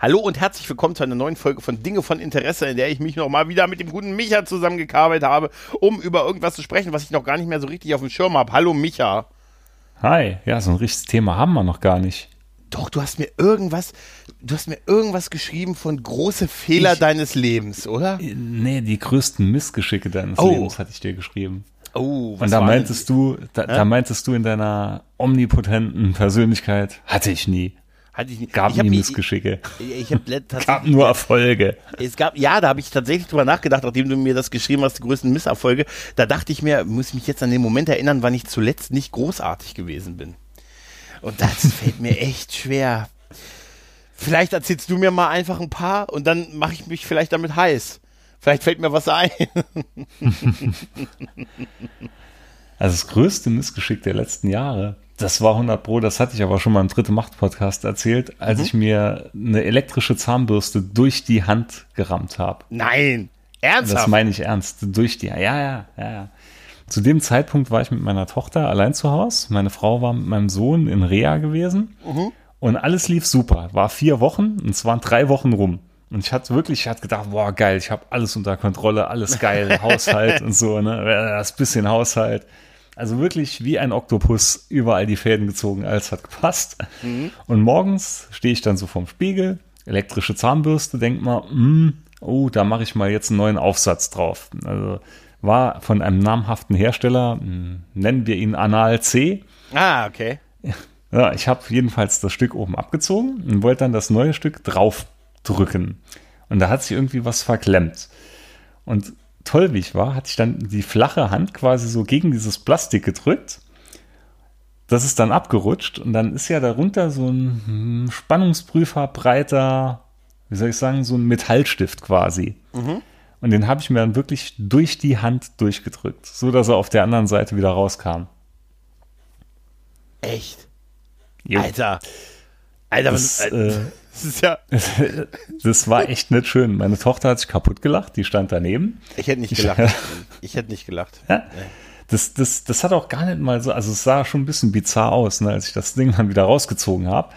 Hallo und herzlich willkommen zu einer neuen Folge von Dinge von Interesse, in der ich mich nochmal wieder mit dem guten Micha zusammengekabelt habe, um über irgendwas zu sprechen, was ich noch gar nicht mehr so richtig auf dem Schirm habe. Hallo Micha. Hi, ja, so ein richtiges Thema haben wir noch gar nicht. Doch, du hast mir irgendwas, du hast mir irgendwas geschrieben von große Fehler Ich- deines Lebens, oder? Nee, die größten Missgeschicke deines Oh. Lebens hatte ich dir geschrieben. Oh, was Und da war meintest du, da, da meintest du in deiner omnipotenten Persönlichkeit, hatte ich nie. Hatte ich nicht. Gab ich hab nie Missgeschicke. Ich, ich habe Gab nur Erfolge. Es gab, ja, da habe ich tatsächlich drüber nachgedacht, nachdem du mir das geschrieben hast, die größten Misserfolge. Da dachte ich mir, muss mich jetzt an den Moment erinnern, wann ich zuletzt nicht großartig gewesen bin. Und das fällt mir echt schwer. Vielleicht erzählst du mir mal einfach ein paar und dann mache ich mich vielleicht damit heiß. Vielleicht fällt mir was ein. Also das größte Missgeschick der letzten Jahre, das war 100 Pro, das hatte ich aber schon mal im Dritte Macht Podcast erzählt, als ich mir eine elektrische Zahnbürste durch die Hand gerammt habe. Nein. Das Ernsthaft? meine ich ernst. Durch die, ja, ja, ja, ja. Zu dem Zeitpunkt war ich mit meiner Tochter allein zu Hause. Meine Frau war mit meinem Sohn in Rea gewesen. Und alles lief super. War vier Wochen und es waren drei Wochen rum. Und ich hatte wirklich, ich hatte gedacht, boah, geil, ich habe alles unter Kontrolle, alles geil, Haushalt und so, ne? Das bisschen Haushalt. Also wirklich wie ein Oktopus überall die Fäden gezogen, alles hat gepasst. Und morgens stehe ich dann so vorm Spiegel, elektrische Zahnbürste, denk mal, hm, oh, da mache ich mal jetzt einen neuen Aufsatz drauf. Also war von einem namhaften Hersteller, hm, nennen wir ihn Anal C. ah, okay. Ja, ich habe jedenfalls das Stück oben abgezogen und wollte dann das neue Stück draufdrücken. Und da hat sich irgendwie was verklemmt. Und toll wie ich war, hatte ich dann die flache Hand quasi so gegen dieses Plastik gedrückt. Das ist dann abgerutscht und dann ist ja darunter so ein hm, Spannungsprüfer breiter, wie soll ich sagen, so ein Metallstift quasi. Und den habe ich mir dann wirklich durch die Hand durchgedrückt, so dass er auf der anderen Seite wieder rauskam. Echt. Jo. Alter. Alter, Das, was, äh, das ist ja. Das war echt nicht schön. Meine Tochter hat sich kaputt gelacht, die stand daneben. Ich hätte nicht gelacht. Ich hätte nicht gelacht. Ja. Das, das, das hat auch gar nicht mal so, also es sah schon ein bisschen bizarr aus, ne, als ich das Ding dann wieder rausgezogen habe.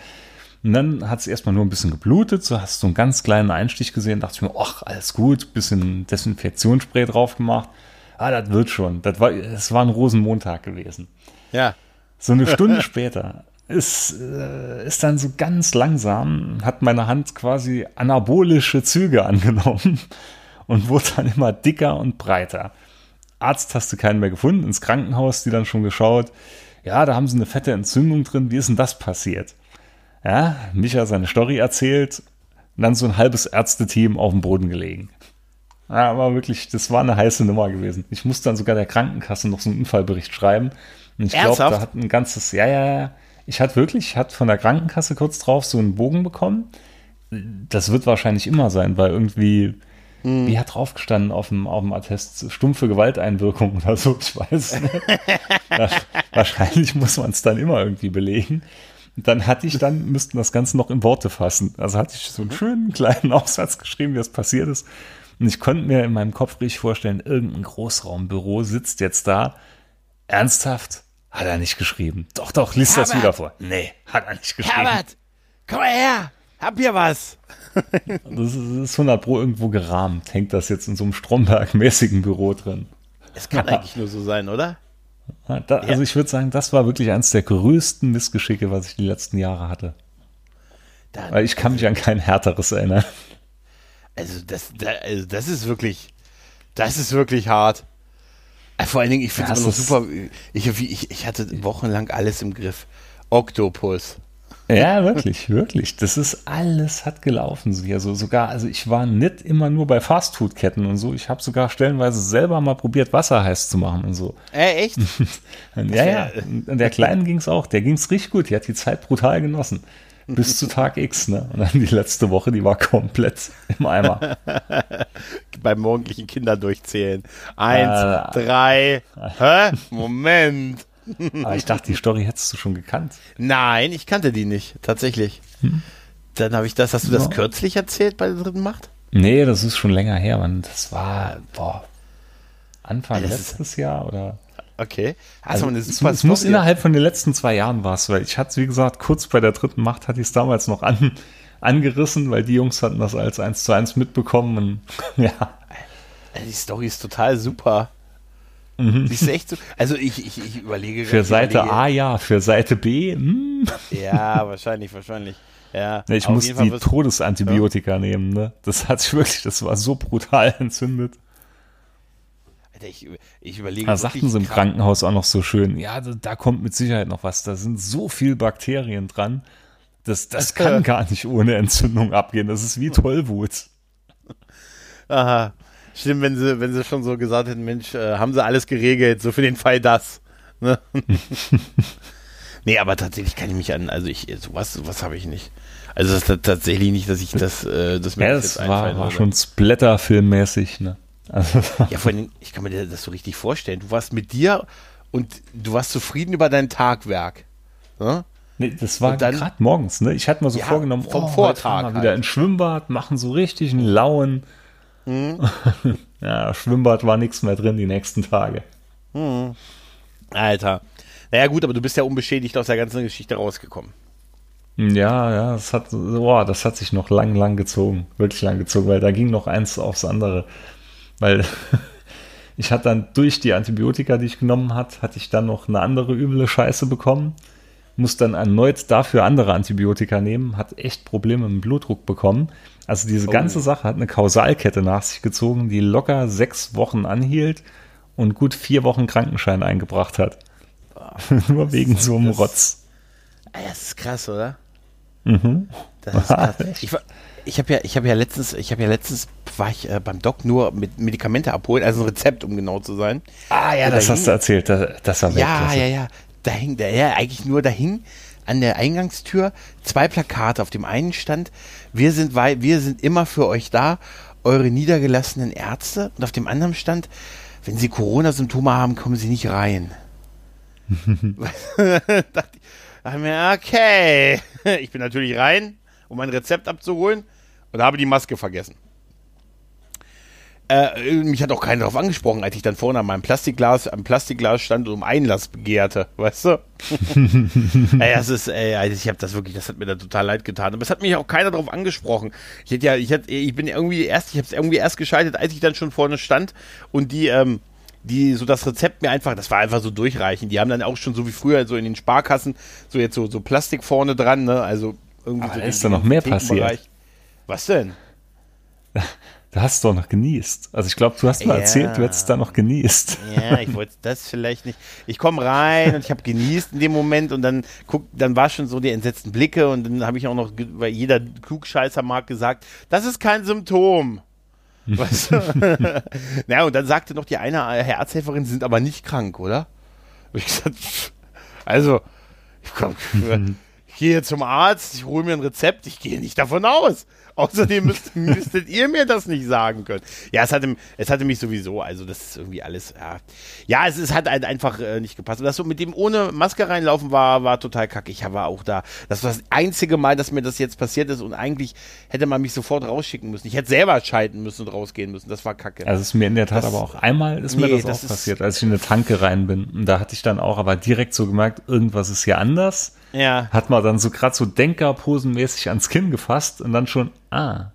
Und dann hat es erstmal nur ein bisschen geblutet, so hast du einen ganz kleinen Einstich gesehen, dachte ich mir, ach, alles gut, bisschen Desinfektionsspray drauf gemacht. Ah, das wird schon. Das war, es war ein Rosenmontag gewesen. Ja. So eine Stunde später ist, äh, ist dann so ganz langsam, hat meine Hand quasi anabolische Züge angenommen und wurde dann immer dicker und breiter. Arzt hast du keinen mehr gefunden, ins Krankenhaus, die dann schon geschaut. Ja, da haben sie eine fette Entzündung drin. Wie ist denn das passiert? Ja, Micha seine Story erzählt, dann so ein halbes Ärzteteam auf dem Boden gelegen. Ja, aber wirklich, das war eine heiße Nummer gewesen. Ich musste dann sogar der Krankenkasse noch so einen Unfallbericht schreiben. Und ich glaube, da hat ein ganzes, ja, ja, ja. Ich hatte wirklich, ich hatte von der Krankenkasse kurz drauf so einen Bogen bekommen. Das wird wahrscheinlich immer sein, weil irgendwie, wie hat draufgestanden auf dem, auf dem Attest, stumpfe Gewalteinwirkung oder so, ich weiß wahrscheinlich muss man es dann immer irgendwie belegen. Und dann hatte ich dann, müssten das Ganze noch in Worte fassen. Also hatte ich so einen schönen kleinen Aufsatz geschrieben, wie das passiert ist. Und ich konnte mir in meinem Kopf richtig vorstellen, irgendein Großraumbüro sitzt jetzt da. Ernsthaft? Hat er nicht geschrieben. Doch, doch, liest das Herbert! wieder vor. Nee, hat er nicht geschrieben. Herbert, komm mal her. Hab hier was. Das ist, das ist 100 Pro irgendwo gerahmt. Hängt das jetzt in so einem Stromberg-mäßigen Büro drin. Es kann eigentlich nur so sein, oder? Ja, Da, also ich würde sagen, das war wirklich eines der größten Missgeschicke, was ich die letzten Jahre hatte. Da, Weil ich kann mich an kein härteres erinnern. also, das, da, also das ist wirklich, das ist wirklich hart. Äh, Vor allen Dingen, ich finde es noch es super. Ich, ich, ich hatte wochenlang alles im Griff. Oktopus. Ja, wirklich, wirklich. Das ist alles hat gelaufen. So, also sogar, also ich war nicht immer nur bei Fastfood-Ketten und so. Ich habe sogar stellenweise selber mal probiert, Wasser heiß zu machen und so. Äh, echt? Ja, ja. Und der Kleinen ging's auch. Der ging's richtig gut. Die hat die Zeit brutal genossen. Bis zu Tag X, ne? Und dann die letzte Woche, die war komplett im Eimer. Beim morgendlichen Kinder durchzählen. Eins, Ah. drei. Hä? Moment. Aber ich dachte, die Story hättest du schon gekannt. Nein, ich kannte die nicht, tatsächlich. Dann habe ich das, hast du das Ja. kürzlich erzählt bei der dritten Macht? Nee, das ist schon länger her, Mann. Das war, boah, Anfang ist- letztes Jahr oder Okay. Also eine es, es muss innerhalb von den letzten zwei Jahren war es, weil ich hatte, wie gesagt, kurz bei der dritten Macht hatte ich es damals noch an, angerissen, weil die Jungs hatten das als 1 zu 1 mitbekommen und ja. Die Story ist total super. Mhm. Siehst du echt so? Also ich, ich, ich überlege. Für Seite überlege. A ja, für Seite B. Hm. Ja, wahrscheinlich, wahrscheinlich. Ja, ich muss die Todesantibiotika ja. nehmen, ne? Das hat sich wirklich, das war so brutal entzündet. Alter, ich, ich überlege. Da sagten sie im Krankenhaus auch noch so schön, ja, da, da, kommt mit Sicherheit noch was. Da sind so viel Bakterien dran. Das, das kann gar nicht ohne Entzündung abgehen. Das ist wie Tollwut. Aha. Stimmt, wenn sie, wenn sie schon so gesagt hätten, Mensch, äh, haben sie alles geregelt, so für den Fall das. Ne? nee, aber tatsächlich kann ich mich an, also ich, sowas, sowas habe ich nicht. Also das ist tatsächlich nicht, dass ich das, äh, das mir ja, das war, war schon Splatter-filmmäßig, ne? Also. Ja, vor allem, ich kann mir das so richtig vorstellen. Du warst mit dir und du warst zufrieden über dein Tagwerk. Ne? Nee, das war gerade morgens, ne? Ich hatte mir so ja, vorgenommen, vom oh, Vortag halt. wieder ins Schwimmbad, machen so richtig einen lauen. Mhm. ja, Schwimmbad war nichts mehr drin die nächsten Tage. Mhm. Alter. Naja, gut, aber du bist ja unbeschädigt aus der ganzen Geschichte rausgekommen. Ja, ja, das hat, boah, das hat sich noch lang, lang gezogen. Wirklich lang gezogen, weil da ging noch eins aufs andere. Weil ich hatte dann durch die Antibiotika, die ich genommen hat, hatte ich dann noch eine andere üble Scheiße bekommen. Muss dann erneut dafür andere Antibiotika nehmen, hat echt Probleme mit dem Blutdruck bekommen. Also diese oh. ganze Sache hat eine Kausalkette nach sich gezogen, die locker sechs Wochen anhielt und gut vier Wochen Krankenschein eingebracht hat. Nur wegen so einem Rotz. Das ist krass, oder? Mhm. Das ist krass. Ich, ich habe ja, ich habe ja letztens, ich habe ja letztens war ich äh, beim Doc nur mit Medikamente abholen, also ein Rezept, um genau zu sein. Ah ja, das da hast du erzählt, das, das war Ja, ja, ja. Da hing, der, ja, eigentlich nur da hing an der Eingangstür zwei Plakate. Auf dem einen stand, wir sind, wir sind immer für euch da, eure niedergelassenen Ärzte. Und auf dem anderen stand, wenn Sie Corona-Symptome haben, kommen Sie nicht rein. dachte ich okay. Ich bin natürlich rein, um mein Rezept abzuholen und habe die Maske vergessen. Äh, mich hat auch keiner darauf angesprochen, als ich dann vorne an meinem Plastikglas, am Plastikglas stand und um Einlass begehrte, weißt du? ey, das ist, ey, also ich habe das wirklich, das hat mir da total leid getan. Aber es hat mich auch keiner darauf angesprochen. Ich hätte ja, ich hätte, ich bin irgendwie erst, ich habe es irgendwie erst geschaltet, als ich dann schon vorne stand und die, ähm, die so das Rezept mir einfach, das war einfach so durchreichen. Die haben dann auch schon so wie früher so in den Sparkassen so jetzt so, so Plastik vorne dran, ne? Also irgendwie Aber so. Ist da noch mehr passiert? Was denn? Da hast du doch noch genießt. Also ich glaube, du hast mal ja. erzählt, du hättest da noch genießt. Ja, ich wollte das vielleicht nicht. Ich komme rein und ich habe genießt in dem Moment und dann guck, dann war schon so die entsetzten Blicke und dann habe ich auch noch, weil jeder Klugscheißer mag gesagt, das ist kein Symptom. Weißt du? naja, und dann sagte noch die eine Herzhelferin, sie sind aber nicht krank, oder? Und ich gesagt, also, ich, komm, ich gehe zum Arzt, ich hole mir ein Rezept, ich gehe nicht davon aus. Außerdem müsst, müsstet ihr mir das nicht sagen können. Ja, es hatte, es hatte mich sowieso, also das ist irgendwie alles, ja, ja es, es hat halt einfach äh, nicht gepasst. Und das so mit dem ohne Maske reinlaufen war, war total kacke. Ich war auch da. Das war das einzige Mal, dass mir das jetzt passiert ist und eigentlich hätte man mich sofort rausschicken müssen. Ich hätte selber schalten müssen und rausgehen müssen. Das war kacke. Also es ist mir in der Tat das, aber auch einmal ist mir nee, das, das auch passiert, als ich in eine Tanke rein bin. Und da hatte ich dann auch aber direkt so gemerkt, irgendwas ist hier anders. Ja. Hat man dann so gerade so Denkerposenmäßig ans Kinn gefasst und dann schon, ah,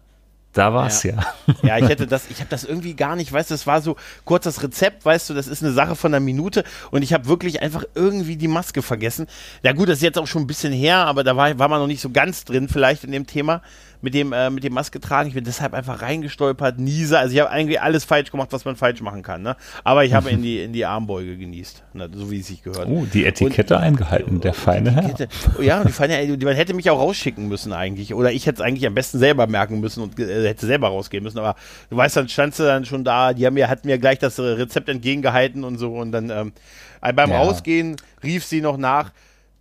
da war es ja. ja. Ja, ich hätte das, ich habe das irgendwie gar nicht, weißt du, das war so kurz das Rezept, weißt du, das ist eine Sache von einer Minute und ich habe wirklich einfach irgendwie die Maske vergessen. Ja gut, das ist jetzt auch schon ein bisschen her, aber da war, war man noch nicht so ganz drin vielleicht in dem Thema mit dem, äh, mit dem Maske tragen. Ich bin deshalb einfach reingestolpert, niese. Also ich habe eigentlich alles falsch gemacht, was man falsch machen kann. Ne? Aber ich habe in die, in die Armbeuge genießt, ne? so wie es sich gehört. Oh, die Etikette und, eingehalten, der feine Herr. Ja, die feine, die, man hätte mich auch rausschicken müssen eigentlich. Oder ich hätte es eigentlich am besten selber merken müssen und äh, hätte selber rausgehen müssen. Aber du weißt, dann standst du dann schon da, die haben mir, hat mir gleich das Rezept entgegengehalten und so. Und dann ähm, beim ja. Rausgehen rief sie noch nach,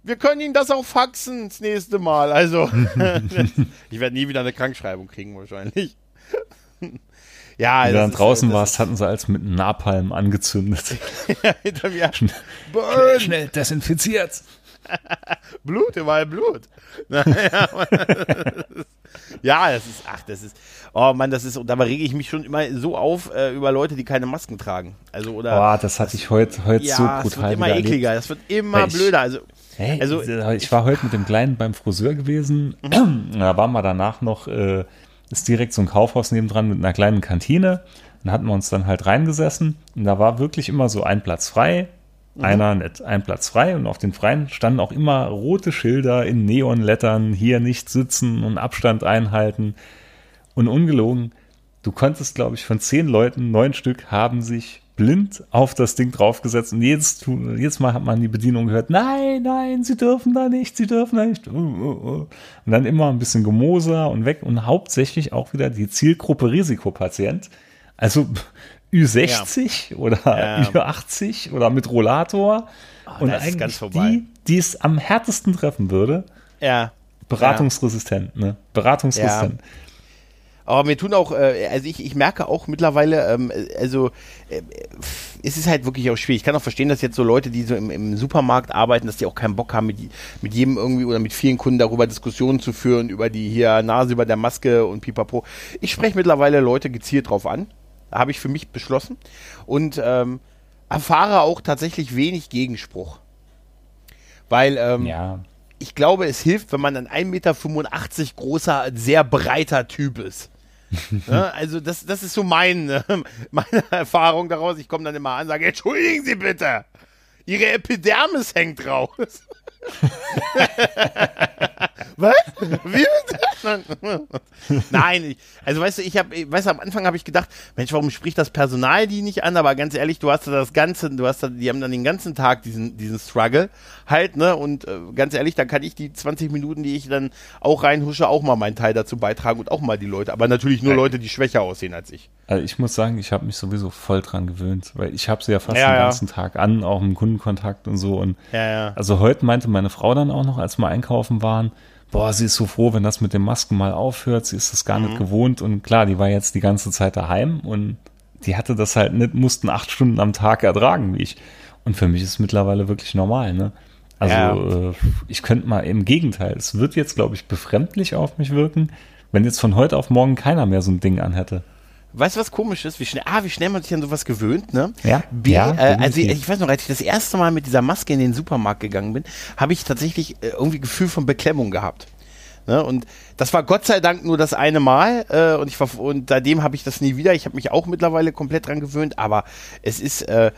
wir können Ihnen das auch faxen das nächste Mal. Also, ich werde nie wieder eine Krankschreibung kriegen, wahrscheinlich. ja, Wenn du dann draußen warst, hatten sie als mit Napalm angezündet. ja, hinter mir. Schnell, schnell, schnell desinfiziert. Blut, überall Blut. ja, das ist, ach, das ist, oh Mann, das ist, und dabei rege ich mich schon immer so auf äh, über Leute, die keine Masken tragen. Also, oder. Boah, das hatte ich heute, heute ja, so brutal. Das wird immer ekliger, das wird immer blöder. Also, Hey, also ich war heute mit dem Kleinen beim Friseur gewesen. Mhm. Da waren wir danach noch, äh, ist direkt so ein Kaufhaus nebendran mit einer kleinen Kantine. Dann hatten wir uns dann halt reingesessen und da war wirklich immer so ein Platz frei, mhm. einer nett, ein Platz frei und auf den Freien standen auch immer rote Schilder in Neonlettern, hier nicht sitzen und Abstand einhalten. Und ungelogen, du konntest, glaube ich, von zehn Leuten, neun Stück haben sich blind auf das Ding draufgesetzt und jedes, jedes Mal hat man die Bedienung gehört, nein, nein, sie dürfen da nicht, sie dürfen da nicht. Uh, uh, uh. Und dann immer ein bisschen Gemoser und weg und hauptsächlich auch wieder die Zielgruppe Risikopatient. Also Ü60 ja. oder ja. Ü80 oder mit Rollator. Oh, und eigentlich die, die es am härtesten treffen würde. Ja. Beratungsresistent, ne? Beratungsresistent. Ja. Aber mir tun auch, äh, also ich, ich merke auch mittlerweile, ähm, also äh, es ist halt wirklich auch schwierig. Ich kann auch verstehen, dass jetzt so Leute, die so im, im Supermarkt arbeiten, dass die auch keinen Bock haben, mit, mit jedem irgendwie oder mit vielen Kunden darüber Diskussionen zu führen, über die hier Nase über der Maske und pipapo. Ich spreche mittlerweile Leute gezielt drauf an. Habe ich für mich beschlossen. Und ähm, erfahre auch tatsächlich wenig Gegenspruch. Weil ähm, ja. ich glaube, es hilft, wenn man ein 1,85 Meter großer, sehr breiter Typ ist. Ja, also das, das ist so mein, äh, meine Erfahrung daraus. Ich komme dann immer an und sage, entschuldigen Sie bitte, Ihre Epidermis hängt raus. Was? Wie Nein, ich, also weißt du, ich habe, weißt du, am Anfang habe ich gedacht, Mensch, warum spricht das Personal die nicht an? Aber ganz ehrlich, du hast da das Ganze, du hast da, die haben dann den ganzen Tag diesen, diesen Struggle halt, ne? Und äh, ganz ehrlich, da kann ich die 20 Minuten, die ich dann auch reinhusche, auch mal meinen Teil dazu beitragen und auch mal die Leute. Aber natürlich nur Leute, die schwächer aussehen als ich. Also ich muss sagen, ich habe mich sowieso voll dran gewöhnt, weil ich habe sie ja fast ja, den ganzen Tag an, auch im Kundenkontakt und so. Und ja, ja. also heute meinte meine Frau dann auch noch, als wir einkaufen waren, boah, sie ist so froh, wenn das mit den Masken mal aufhört. Sie ist das gar mhm. nicht gewohnt. Und klar, die war jetzt die ganze Zeit daheim und die hatte das halt nicht, mussten acht Stunden am Tag ertragen, wie ich. Und für mich ist es mittlerweile wirklich normal, ne? Also ja. äh, ich könnte mal im Gegenteil, es wird jetzt, glaube ich, befremdlich auf mich wirken, wenn jetzt von heute auf morgen keiner mehr so ein Ding anhätte. Weißt du, was komisch ist? Wie schnell, A, wie schnell man sich an sowas gewöhnt, ne? Ja. B, ja, äh, also ich, ich, weiß noch, als ich das erste Mal mit dieser Maske in den Supermarkt gegangen bin, habe ich tatsächlich äh, irgendwie Gefühl von Beklemmung gehabt. Ne? Und das war Gott sei Dank nur das eine Mal äh, und ich war, und seitdem habe ich das nie wieder. Ich habe mich auch mittlerweile komplett dran gewöhnt, aber es ist äh,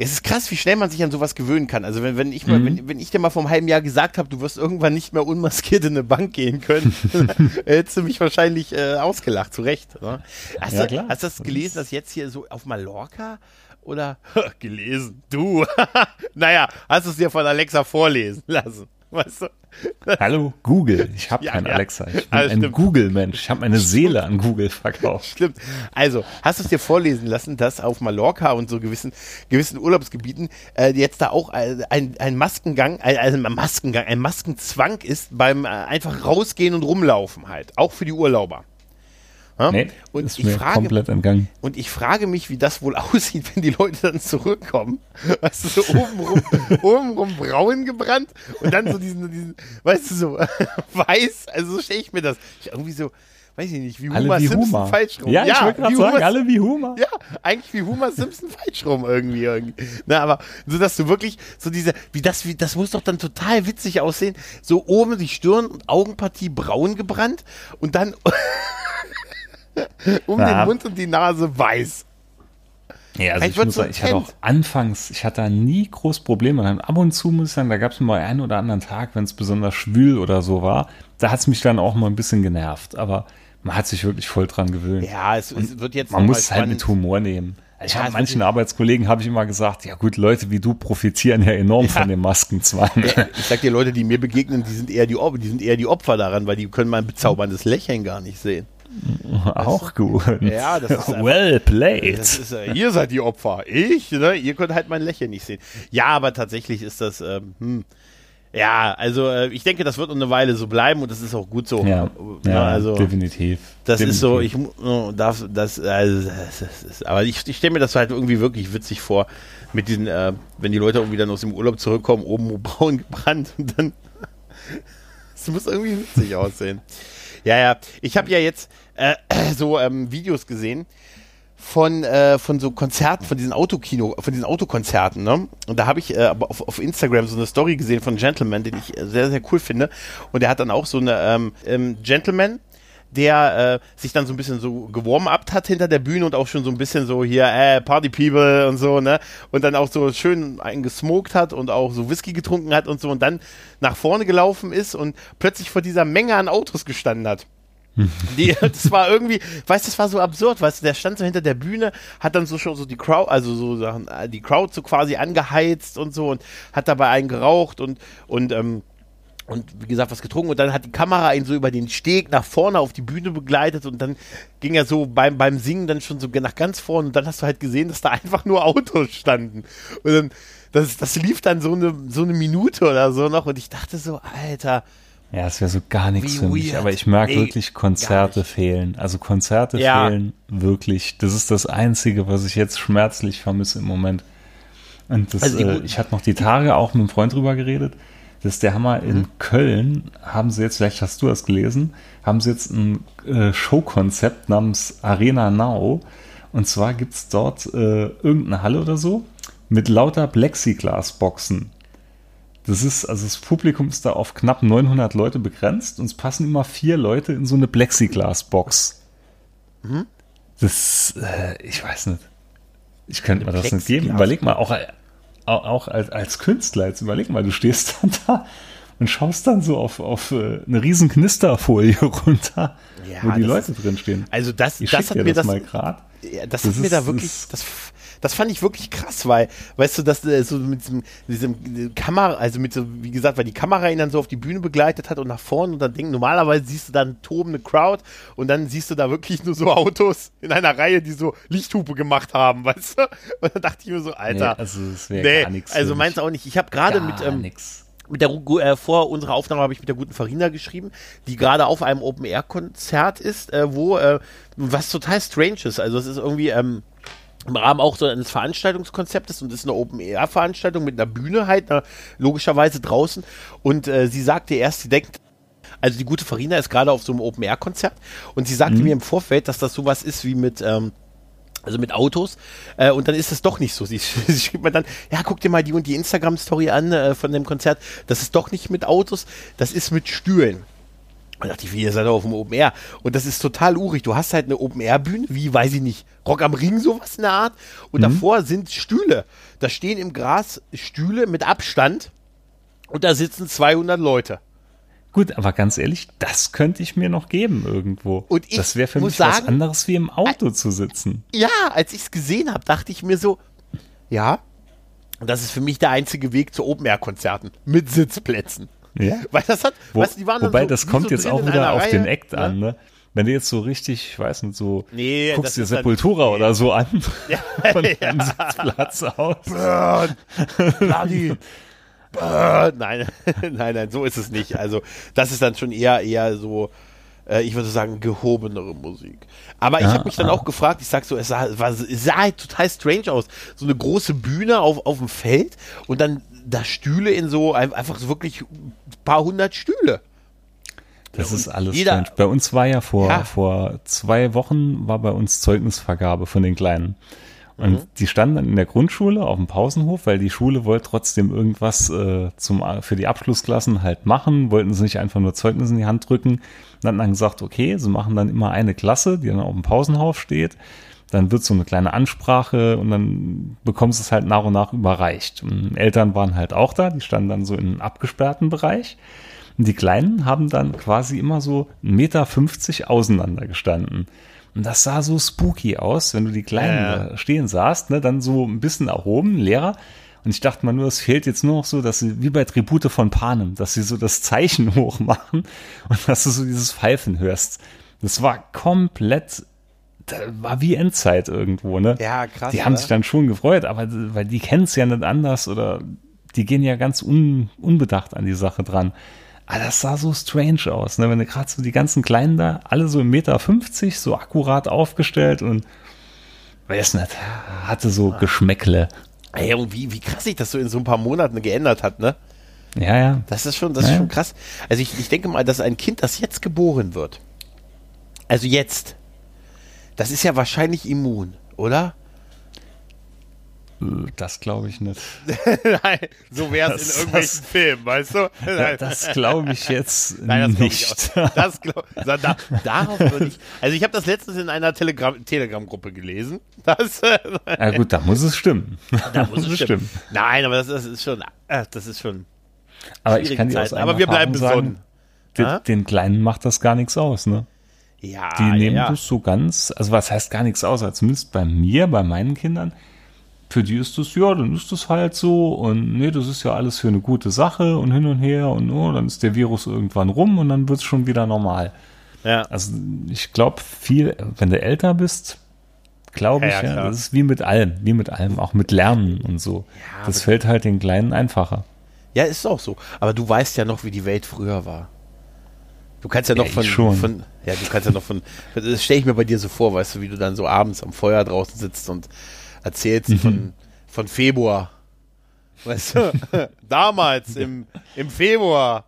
es ist krass, wie schnell man sich an sowas gewöhnen kann. Also wenn, wenn ich mal, mhm. wenn, wenn ich dir mal vor einem halben Jahr gesagt habe, du wirst irgendwann nicht mehr unmaskiert in eine Bank gehen können, hättest du mich wahrscheinlich äh, ausgelacht, zu Recht. Ne? Hast, ja, du, hast du das gelesen, dass jetzt hier so auf Mallorca oder gelesen? Du. naja, hast du es dir von Alexa vorlesen lassen? Weißt du? Hallo Google, ich habe ja, kein ja. Alexa. Ich bin also, ein Google-Mensch. Ich habe meine Seele an Google verkauft. Stimmt. Also, hast du es dir vorlesen lassen, dass auf Mallorca und so gewissen, gewissen Urlaubsgebieten äh, jetzt da auch ein, ein Maskengang, also ein Maskengang, ein Maskenzwang ist beim äh, einfach rausgehen und rumlaufen halt. Auch für die Urlauber. Ja? Nee, und ich frage. Und ich frage mich, wie das wohl aussieht, wenn die Leute dann zurückkommen. Weißt du, so obenrum, obenrum braun gebrannt und dann so diesen, diesen weißt du, so weiß. Also so stelle ich mir das. Ich irgendwie so, weiß ich nicht, wie Homer wie Simpson Homer. falsch rum. Ja, ja ich wollte gerade sagen, alle wie Homer. Ja, eigentlich wie Homer Simpson falsch rum irgendwie. irgendwie. Na, aber so, dass du wirklich so diese, wie das, wie, das muss doch dann total witzig aussehen. So oben die Stirn und Augenpartie braun gebrannt und dann um Na, den Mund und die Nase weiß. Ja, also ich, ich muss sagen, ich hatte auch anfangs, ich hatte da nie groß Probleme. dann ab und zu muss ich sagen, da gab es mal einen oder anderen Tag, wenn es besonders schwül oder so war, da hat es mich dann auch mal ein bisschen genervt. Aber man hat sich wirklich voll dran gewöhnt. Ja, es, es wird jetzt Man muss es halt mit Humor nehmen. Ich ja, habe manchen Arbeitskollegen habe ich immer gesagt, ja gut, Leute wie du profitieren ja enorm ja. von dem Maskenzwang. Ja, ich sag dir, Leute, die mir begegnen, die sind eher die, die sind eher die Opfer daran, weil die können mein bezauberndes Lächeln gar nicht sehen. Auch gut. Ja, das ist well played. Das ist, ihr seid die Opfer. Ich, ne? Ihr könnt halt mein Lächeln nicht sehen. Ja, aber tatsächlich ist das, ähm, hm, ja, also äh, ich denke, das wird eine Weile so bleiben und das ist auch gut so. Ja, ja, ja also, definitiv. Das definitiv. ist so, ich oh, darf das, also, das ist, aber ich, ich stelle mir das halt irgendwie wirklich witzig vor, mit diesen, äh, wenn die Leute irgendwie dann aus dem Urlaub zurückkommen, oben braun gebrannt und dann, das muss irgendwie witzig aussehen. Ja, ja. Ich habe ja jetzt äh, so ähm, Videos gesehen von, äh, von so Konzerten, von diesen Autokino, von diesen Autokonzerten, ne? Und da habe ich äh, auf, auf Instagram so eine Story gesehen von Gentleman, den ich äh, sehr, sehr cool finde. Und der hat dann auch so eine ähm, ähm, Gentleman, der äh, sich dann so ein bisschen so geworben abt hat hinter der Bühne und auch schon so ein bisschen so hier, äh, Party People und so, ne? Und dann auch so schön einen gesmoked hat und auch so Whisky getrunken hat und so und dann nach vorne gelaufen ist und plötzlich vor dieser Menge an Autos gestanden hat. Die, das war irgendwie, weißt du, das war so absurd, weißt du, der stand so hinter der Bühne, hat dann so schon so die Crowd, also so Sachen, äh, die Crowd so quasi angeheizt und so und hat dabei einen geraucht und, und, ähm, und wie gesagt, was getrunken und dann hat die Kamera ihn so über den Steg nach vorne auf die Bühne begleitet und dann ging er so beim, beim Singen dann schon so nach ganz vorne und dann hast du halt gesehen, dass da einfach nur Autos standen. Und dann, das, das lief dann so eine, so eine Minute oder so noch und ich dachte so, Alter, Ja, es wäre so gar nichts für mich. Aber ich merke Nee, wirklich, Konzerte fehlen. Also Konzerte Ja. fehlen wirklich. Das ist das Einzige, was ich jetzt schmerzlich vermisse im Moment. Und das, Also äh, ich hatte noch die Tage auch mit einem Freund drüber geredet. Das ist der Hammer. In Mhm. Köln haben sie jetzt, vielleicht hast du das gelesen, haben sie jetzt ein äh, Showkonzept namens Arena Now. Und zwar gibt's dort äh, irgendeine Halle oder so mit lauter Plexiglas-Boxen. Das ist, also das Publikum ist da auf knapp 900 Leute begrenzt und es passen immer vier Leute in so eine Plexiglas-Box. Mhm. Das, äh, ich weiß nicht. Ich könnte mir das nicht geben. Überleg mal, auch, auch, als, als Künstler, jetzt überleg mal, du stehst dann da und schaust dann so auf, auf äh, eine riesen Knisterfolie runter, Ja, wo die Leute ist- drin stehen. also das, Ich das hat mir das, das, mal grad. Ja, das, Das hat mir ist- da wirklich, das, das fand ich wirklich krass, weil, weißt du, dass äh, so mit diesem, diesem Kamera, also mit so, wie gesagt, weil die Kamera ihn dann so auf die Bühne begleitet hat und nach vorne und dann denken, normalerweise siehst du dann tobende Crowd und dann siehst du da wirklich nur so Autos in einer Reihe, die so Lichthupe gemacht haben, weißt du? Und dann dachte ich mir so, Nee, Alter, also es wäre nee, gar nichts. also für meins mich. auch nicht. Ich habe gerade mit, ähm, nix. mit der äh, vor unserer Aufnahme habe ich mit der guten Farina geschrieben, die gerade auf einem Open Air Konzert ist, äh, wo äh, was total strange ist. Also es ist irgendwie ähm, im Rahmen auch so eines Veranstaltungskonzeptes und es ist eine Open Air Veranstaltung mit einer Bühne halt, na, logischerweise draußen. Und äh, sie sagte erst, sie denkt also die gute Farina ist gerade auf so einem Open Air Konzert und sie sagte mir im Vorfeld, dass das sowas ist wie mit ähm, also mit Autos. Äh, und dann ist es doch nicht so. Sie, sie schrieb mir dann, ja, guck dir mal die und die Instagram-Story an äh, von dem Konzert. Das ist doch nicht mit Autos, das ist mit Stühlen. Und dachte ich, wie, ihr seid doch auf dem Open Air. Und das ist total urig. Du hast halt eine Open Air Bühne, wie, weiß ich nicht, Rock am Ring, sowas in der Art. Und davor sind Stühle. Da stehen im Gras Stühle mit Abstand. Und da sitzen 200 Leute. Gut, aber ganz ehrlich, das könnte ich mir noch geben irgendwo. Und ich das wäre für mich was sagen- anderes wie im Auto zu sitzen. Ja, als ich es gesehen habe, dachte ich mir so, ja, das ist für mich der einzige Weg zu Open-Air-Konzerten mit Sitzplätzen. Ja. Weil das hat, Wo, weißt die waren wobei, so, das kommt so jetzt auch wieder auf Reihe, den Act ne? an, ne? Wenn du jetzt so richtig, ich weiß nicht, so Nee, guckst dir ist dann- Sepultura oder so an Ja, von ja. Sitzplatz aus. Burn, bloody, burn. Nein, nein, nein, so ist es nicht. Also, das ist dann schon eher, eher so, äh, ich würde sagen, gehobenere Musik. Aber ich Ja, habe mich dann auch gefragt, ich sag so, es sah, war, sah halt total strange aus. So eine große Bühne auf, auf dem Feld und dann da Stühle in so, ein- einfach wirklich ein paar hundert Stühle. Das Ja, ist alles jeder- strange. Bei uns war ja vor, Ja. vor zwei Wochen war bei uns Zeugnisvergabe von den Kleinen. Und Mhm. die standen dann in der Grundschule auf dem Pausenhof, weil die Schule wollte trotzdem irgendwas äh, zum, für die Abschlussklassen halt machen, wollten sie nicht einfach nur Zeugnisse in die Hand drücken. Und dann haben gesagt, okay, sie machen dann immer eine Klasse, die dann auf dem Pausenhof steht. Dann wird so eine kleine Ansprache und dann bekommst du es halt nach und nach überreicht. Und Eltern waren halt auch da, die standen dann so in einem abgesperrten Bereich. Und die Kleinen haben dann quasi immer so 1,50 Meter auseinander gestanden. Und das sah so spooky aus, wenn du die Kleinen da stehen sahst, ne, dann so ein bisschen erhoben, Lehrer. Und ich dachte mal nur, es fehlt jetzt nur noch so, dass sie, wie bei Tribute von Panem, dass sie so das Zeichen hochmachen und dass du so dieses Pfeifen hörst. Das war komplett, war wie Endzeit irgendwo, ne? Ja, krass. Die haben oder? sich dann schon gefreut, aber weil die kennen es ja nicht anders oder die gehen ja ganz un, unbedacht an die Sache dran. Aber das sah so strange aus, ne? Wenn du gerade so die ganzen Kleinen da, alle so 1,50 Meter, so akkurat aufgestellt und weiß nicht, hatte so Geschmäckle. Ey, und wie, wie krass sich das so in so ein paar Monaten geändert hat, ne? Ja, ja. Das ist schon, das ist Ja. schon krass. Also ich, ich denke mal, dass ein Kind, das jetzt geboren wird, also jetzt, das ist ja wahrscheinlich immun. oder? Das glaube ich nicht. Nein, so wäre es in irgendwelchen Filmen, weißt du? Nein. Das glaube ich jetzt Nein, das nicht. Glaub ich auch. das glaub, da, darauf würde ich. Also ich habe das letztens in einer Telegram, Telegram-Gruppe gelesen. Das, ja gut, da muss es stimmen. Da muss es stimmen. Nein, aber das, das ist schon, äh, das ist schon. Aber ich kann dir aus Aber wir bleiben besonnen. Den, den Kleinen macht das gar nichts aus, ne? Ja. Die nehmen ja. das so ganz, also was heißt gar nichts aus, zumindest bei mir, bei meinen Kindern, für die ist das, ja, dann ist das halt so und nee, das ist ja alles für eine gute Sache und hin und her und oh, dann ist der Virus irgendwann rum und dann wird es schon wieder normal. Ja. Also ich glaube viel, wenn du älter bist, glaube ich, Ja, ja, ja, das ist wie mit allem, wie mit allem, auch mit Lernen und so. Ja, das fällt halt den Kleinen einfacher. Ja, ist auch so. Aber du weißt ja noch, wie die Welt früher war. Du kannst ja noch Ja, ich von, schon. von, ja, du kannst ja noch von, das stelle ich mir bei dir so vor, weißt du, wie du dann so abends am Feuer draußen sitzt und erzählst von, von Februar. Weißt du, damals im, im Februar,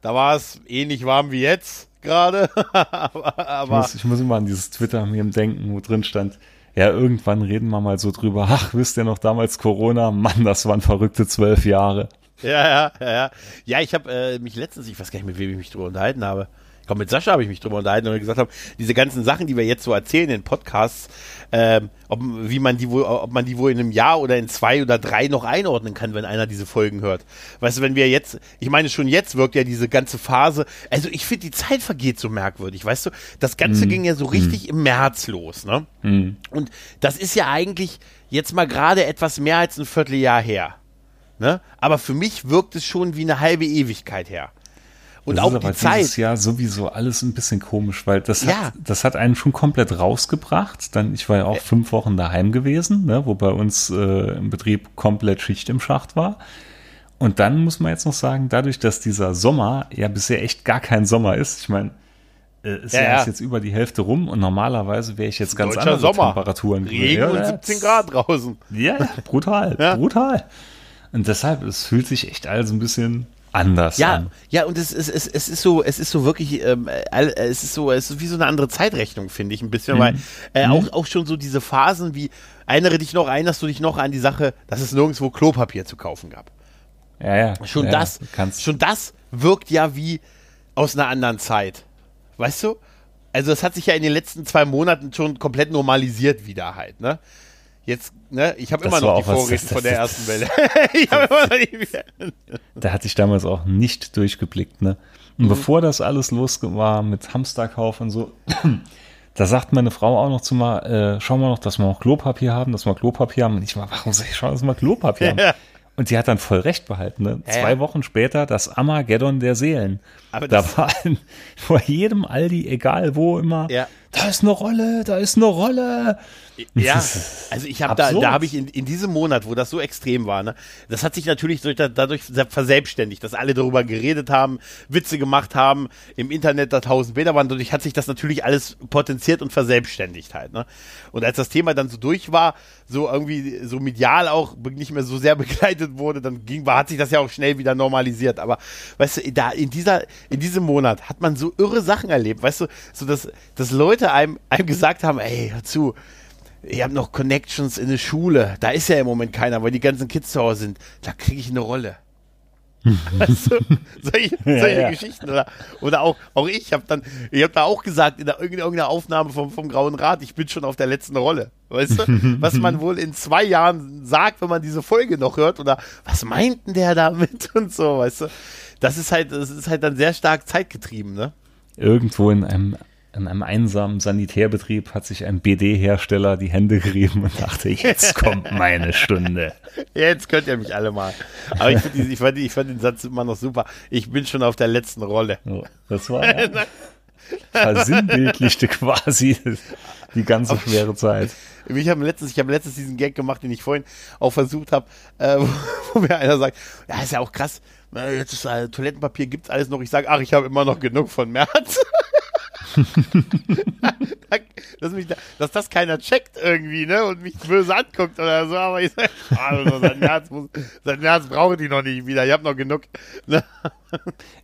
da war es ähnlich warm wie jetzt gerade. aber, Ich aber muss, ich muss immer an dieses Twitter-Meme denken, wo drin stand, ja, irgendwann reden wir mal so drüber, ach, wisst ihr noch damals Corona? Mann, das waren verrückte zwölf Jahre. Ja, ja, ja, ja. Ich habe äh, mich letztens, ich weiß gar nicht, mit wem ich mich drüber unterhalten habe. Ich glaube, mit Sascha habe ich mich drüber unterhalten und gesagt habe, diese ganzen Sachen, die wir jetzt so erzählen in Podcasts, ähm, ob, wie man die wohl, ob man die wohl in einem Jahr oder in zwei oder drei noch einordnen kann, wenn einer diese Folgen hört. Weißt du, wenn wir jetzt, ich meine, schon jetzt wirkt ja diese ganze Phase, also ich finde, die Zeit vergeht so merkwürdig, weißt du? Das Ganze ging ja so richtig im März los, ne? Und das ist ja eigentlich jetzt mal gerade etwas mehr als ein Vierteljahr her. Ne? Aber für mich wirkt es schon wie eine halbe Ewigkeit her. Und das auch ist aber die Zeit. dieses Jahr sowieso alles ein bisschen komisch, weil das, Ja. hat, das hat einen schon komplett rausgebracht. Dann, ich war ja auch fünf Wochen daheim gewesen, ne, wo bei uns äh, im Betrieb komplett Schicht im Schacht war. Und dann muss man jetzt noch sagen, dadurch, dass dieser Sommer ja bisher echt gar kein Sommer ist, ich meine, äh, ist Ja, ja, ist jetzt über die Hälfte rum und normalerweise wäre ich jetzt ganz andere Sommer. Temperaturen. Regen Ja, und ja, 17 Grad draußen. Ja, brutal, Ja. brutal. Und deshalb, es fühlt sich echt alles ein bisschen anders Ja, an. ja, und es ist, es, es ist so, es ist so wirklich, ähm, es ist so, es ist wie so eine andere Zeitrechnung, finde ich, ein bisschen, weil äh, auch, auch schon so diese Phasen wie, erinnere dich noch, erinnerst du dich noch an die Sache, dass es nirgendwo Klopapier zu kaufen gab. Ja, ja. Schon ja, das, schon das wirkt ja wie aus einer anderen Zeit. Weißt du? Also das hat sich ja in den letzten zwei Monaten schon komplett normalisiert wieder halt, ne? Jetzt, ne, ich habe immer war noch die das- von der ersten Welle. ich habe immer noch die Da hatte ich damals auch nicht durchgeblickt, ne? Mhm. Und bevor das alles los war mit Hamsterkauf und so, da sagt meine Frau auch noch zu mal, äh, schau mal noch, dass wir noch Klopapier haben, dass wir Klopapier haben. Und ich mal, warum soll ich schauen, dass wir Klopapier haben? Ja. Und die hat dann voll recht behalten. Ne? Ja, Zwei ja. Wochen später das Armageddon der Seelen. Aber da war vor jedem Aldi, egal wo immer, Ja. Da ist eine Rolle, da ist eine Rolle. Ja, also ich habe da, da habe ich in, in diesem Monat, wo das so extrem war, ne, das hat sich natürlich durch, dadurch verselbstständigt, dass alle darüber geredet haben, Witze gemacht haben, im Internet da tausend Bilder waren, dadurch hat sich das natürlich alles potenziert und verselbstständigt halt, ne. Und als das Thema dann so durch war, so irgendwie so medial auch nicht mehr so sehr begleitet wurde, dann ging, war, hat sich das ja auch schnell wieder normalisiert. Aber weißt du, da in dieser, in diesem Monat hat man so irre Sachen erlebt, weißt du, so dass, dass Leute einem, einem gesagt haben, ey, hör zu, ihr habt noch Connections in der Schule. Da ist ja im Moment keiner, weil die ganzen Kids zu Hause sind. Da kriege ich eine Rolle. weißt du, solche, Ja, solche ja. Geschichten. Oder, oder auch, auch ich habe dann, ich habe da auch gesagt in irgendeiner Aufnahme vom, vom Grauen Rat, ich bin schon auf der letzten Rolle. Weißt du, was man wohl in zwei Jahren sagt, wenn man diese Folge noch hört, oder was meint denn der damit und so, weißt du. Das ist halt, das ist halt dann sehr stark zeitgetrieben, ne? Irgendwo in einem, in einem einsamen Sanitärbetrieb hat sich ein BD-Hersteller die Hände gerieben und dachte, jetzt kommt meine Stunde. Jetzt könnt ihr mich alle mal. Aber ich, die- ich, fand, ich fand den Satz immer noch super. Ich bin schon auf der letzten Rolle. So, Das war ja, versinnbildlichte quasi die ganze schwere Zeit. Ich habe letztens, ich habe letztens diesen Gag gemacht, den ich vorhin auch versucht habe, äh, wo, wo mir einer sagt, ja, ist ja auch krass, äh, jetzt ist, äh, Toilettenpapier gibt's alles noch. Ich sage, ach, ich habe immer noch genug von März. dass, mich da, dass das keiner checkt irgendwie, ne? Und mich böse anguckt oder so, aber ich sag, also sein Herz, muss, sein Herz braucht die noch nicht wieder. Ich habe noch genug. Ne?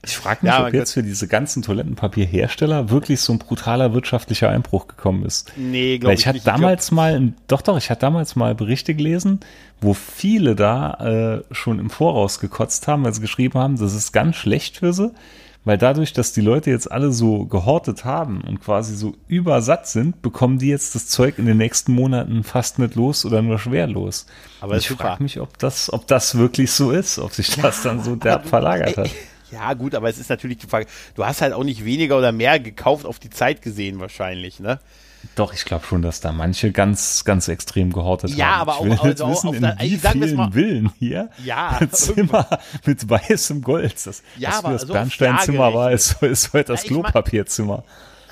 Ich frage mich, ja, ob jetzt für diese ganzen Toilettenpapierhersteller wirklich so ein brutaler wirtschaftlicher Einbruch gekommen ist. Nee, glaube ich, ich hatte damals glaub... mal, doch, doch, ich hatte damals mal Berichte gelesen, wo viele da äh, schon im Voraus gekotzt haben, weil sie geschrieben haben, das ist ganz schlecht für sie, weil dadurch, dass die Leute jetzt alle so gehortet haben und quasi so übersatt sind, bekommen die jetzt das Zeug in den nächsten Monaten fast nicht los oder nur schwer los. Aber ich frage mich, ob das, ob das wirklich so ist, ob sich ja, das dann so derb verlagert hat. Ja, gut, aber es ist natürlich die Frage, du hast halt auch nicht weniger oder mehr gekauft auf die Zeit gesehen wahrscheinlich, ne? Doch, ich glaube schon, dass da manche ganz, ganz extrem gehortet ja, haben. Ja, aber auch, also wissen, in der, wie vielen mal, Villen hier ja, Zimmer mit weißem Gold. Das, ja, aber das so Bernsteinzimmer war, ist, ist heute das ja, Klopapierzimmer.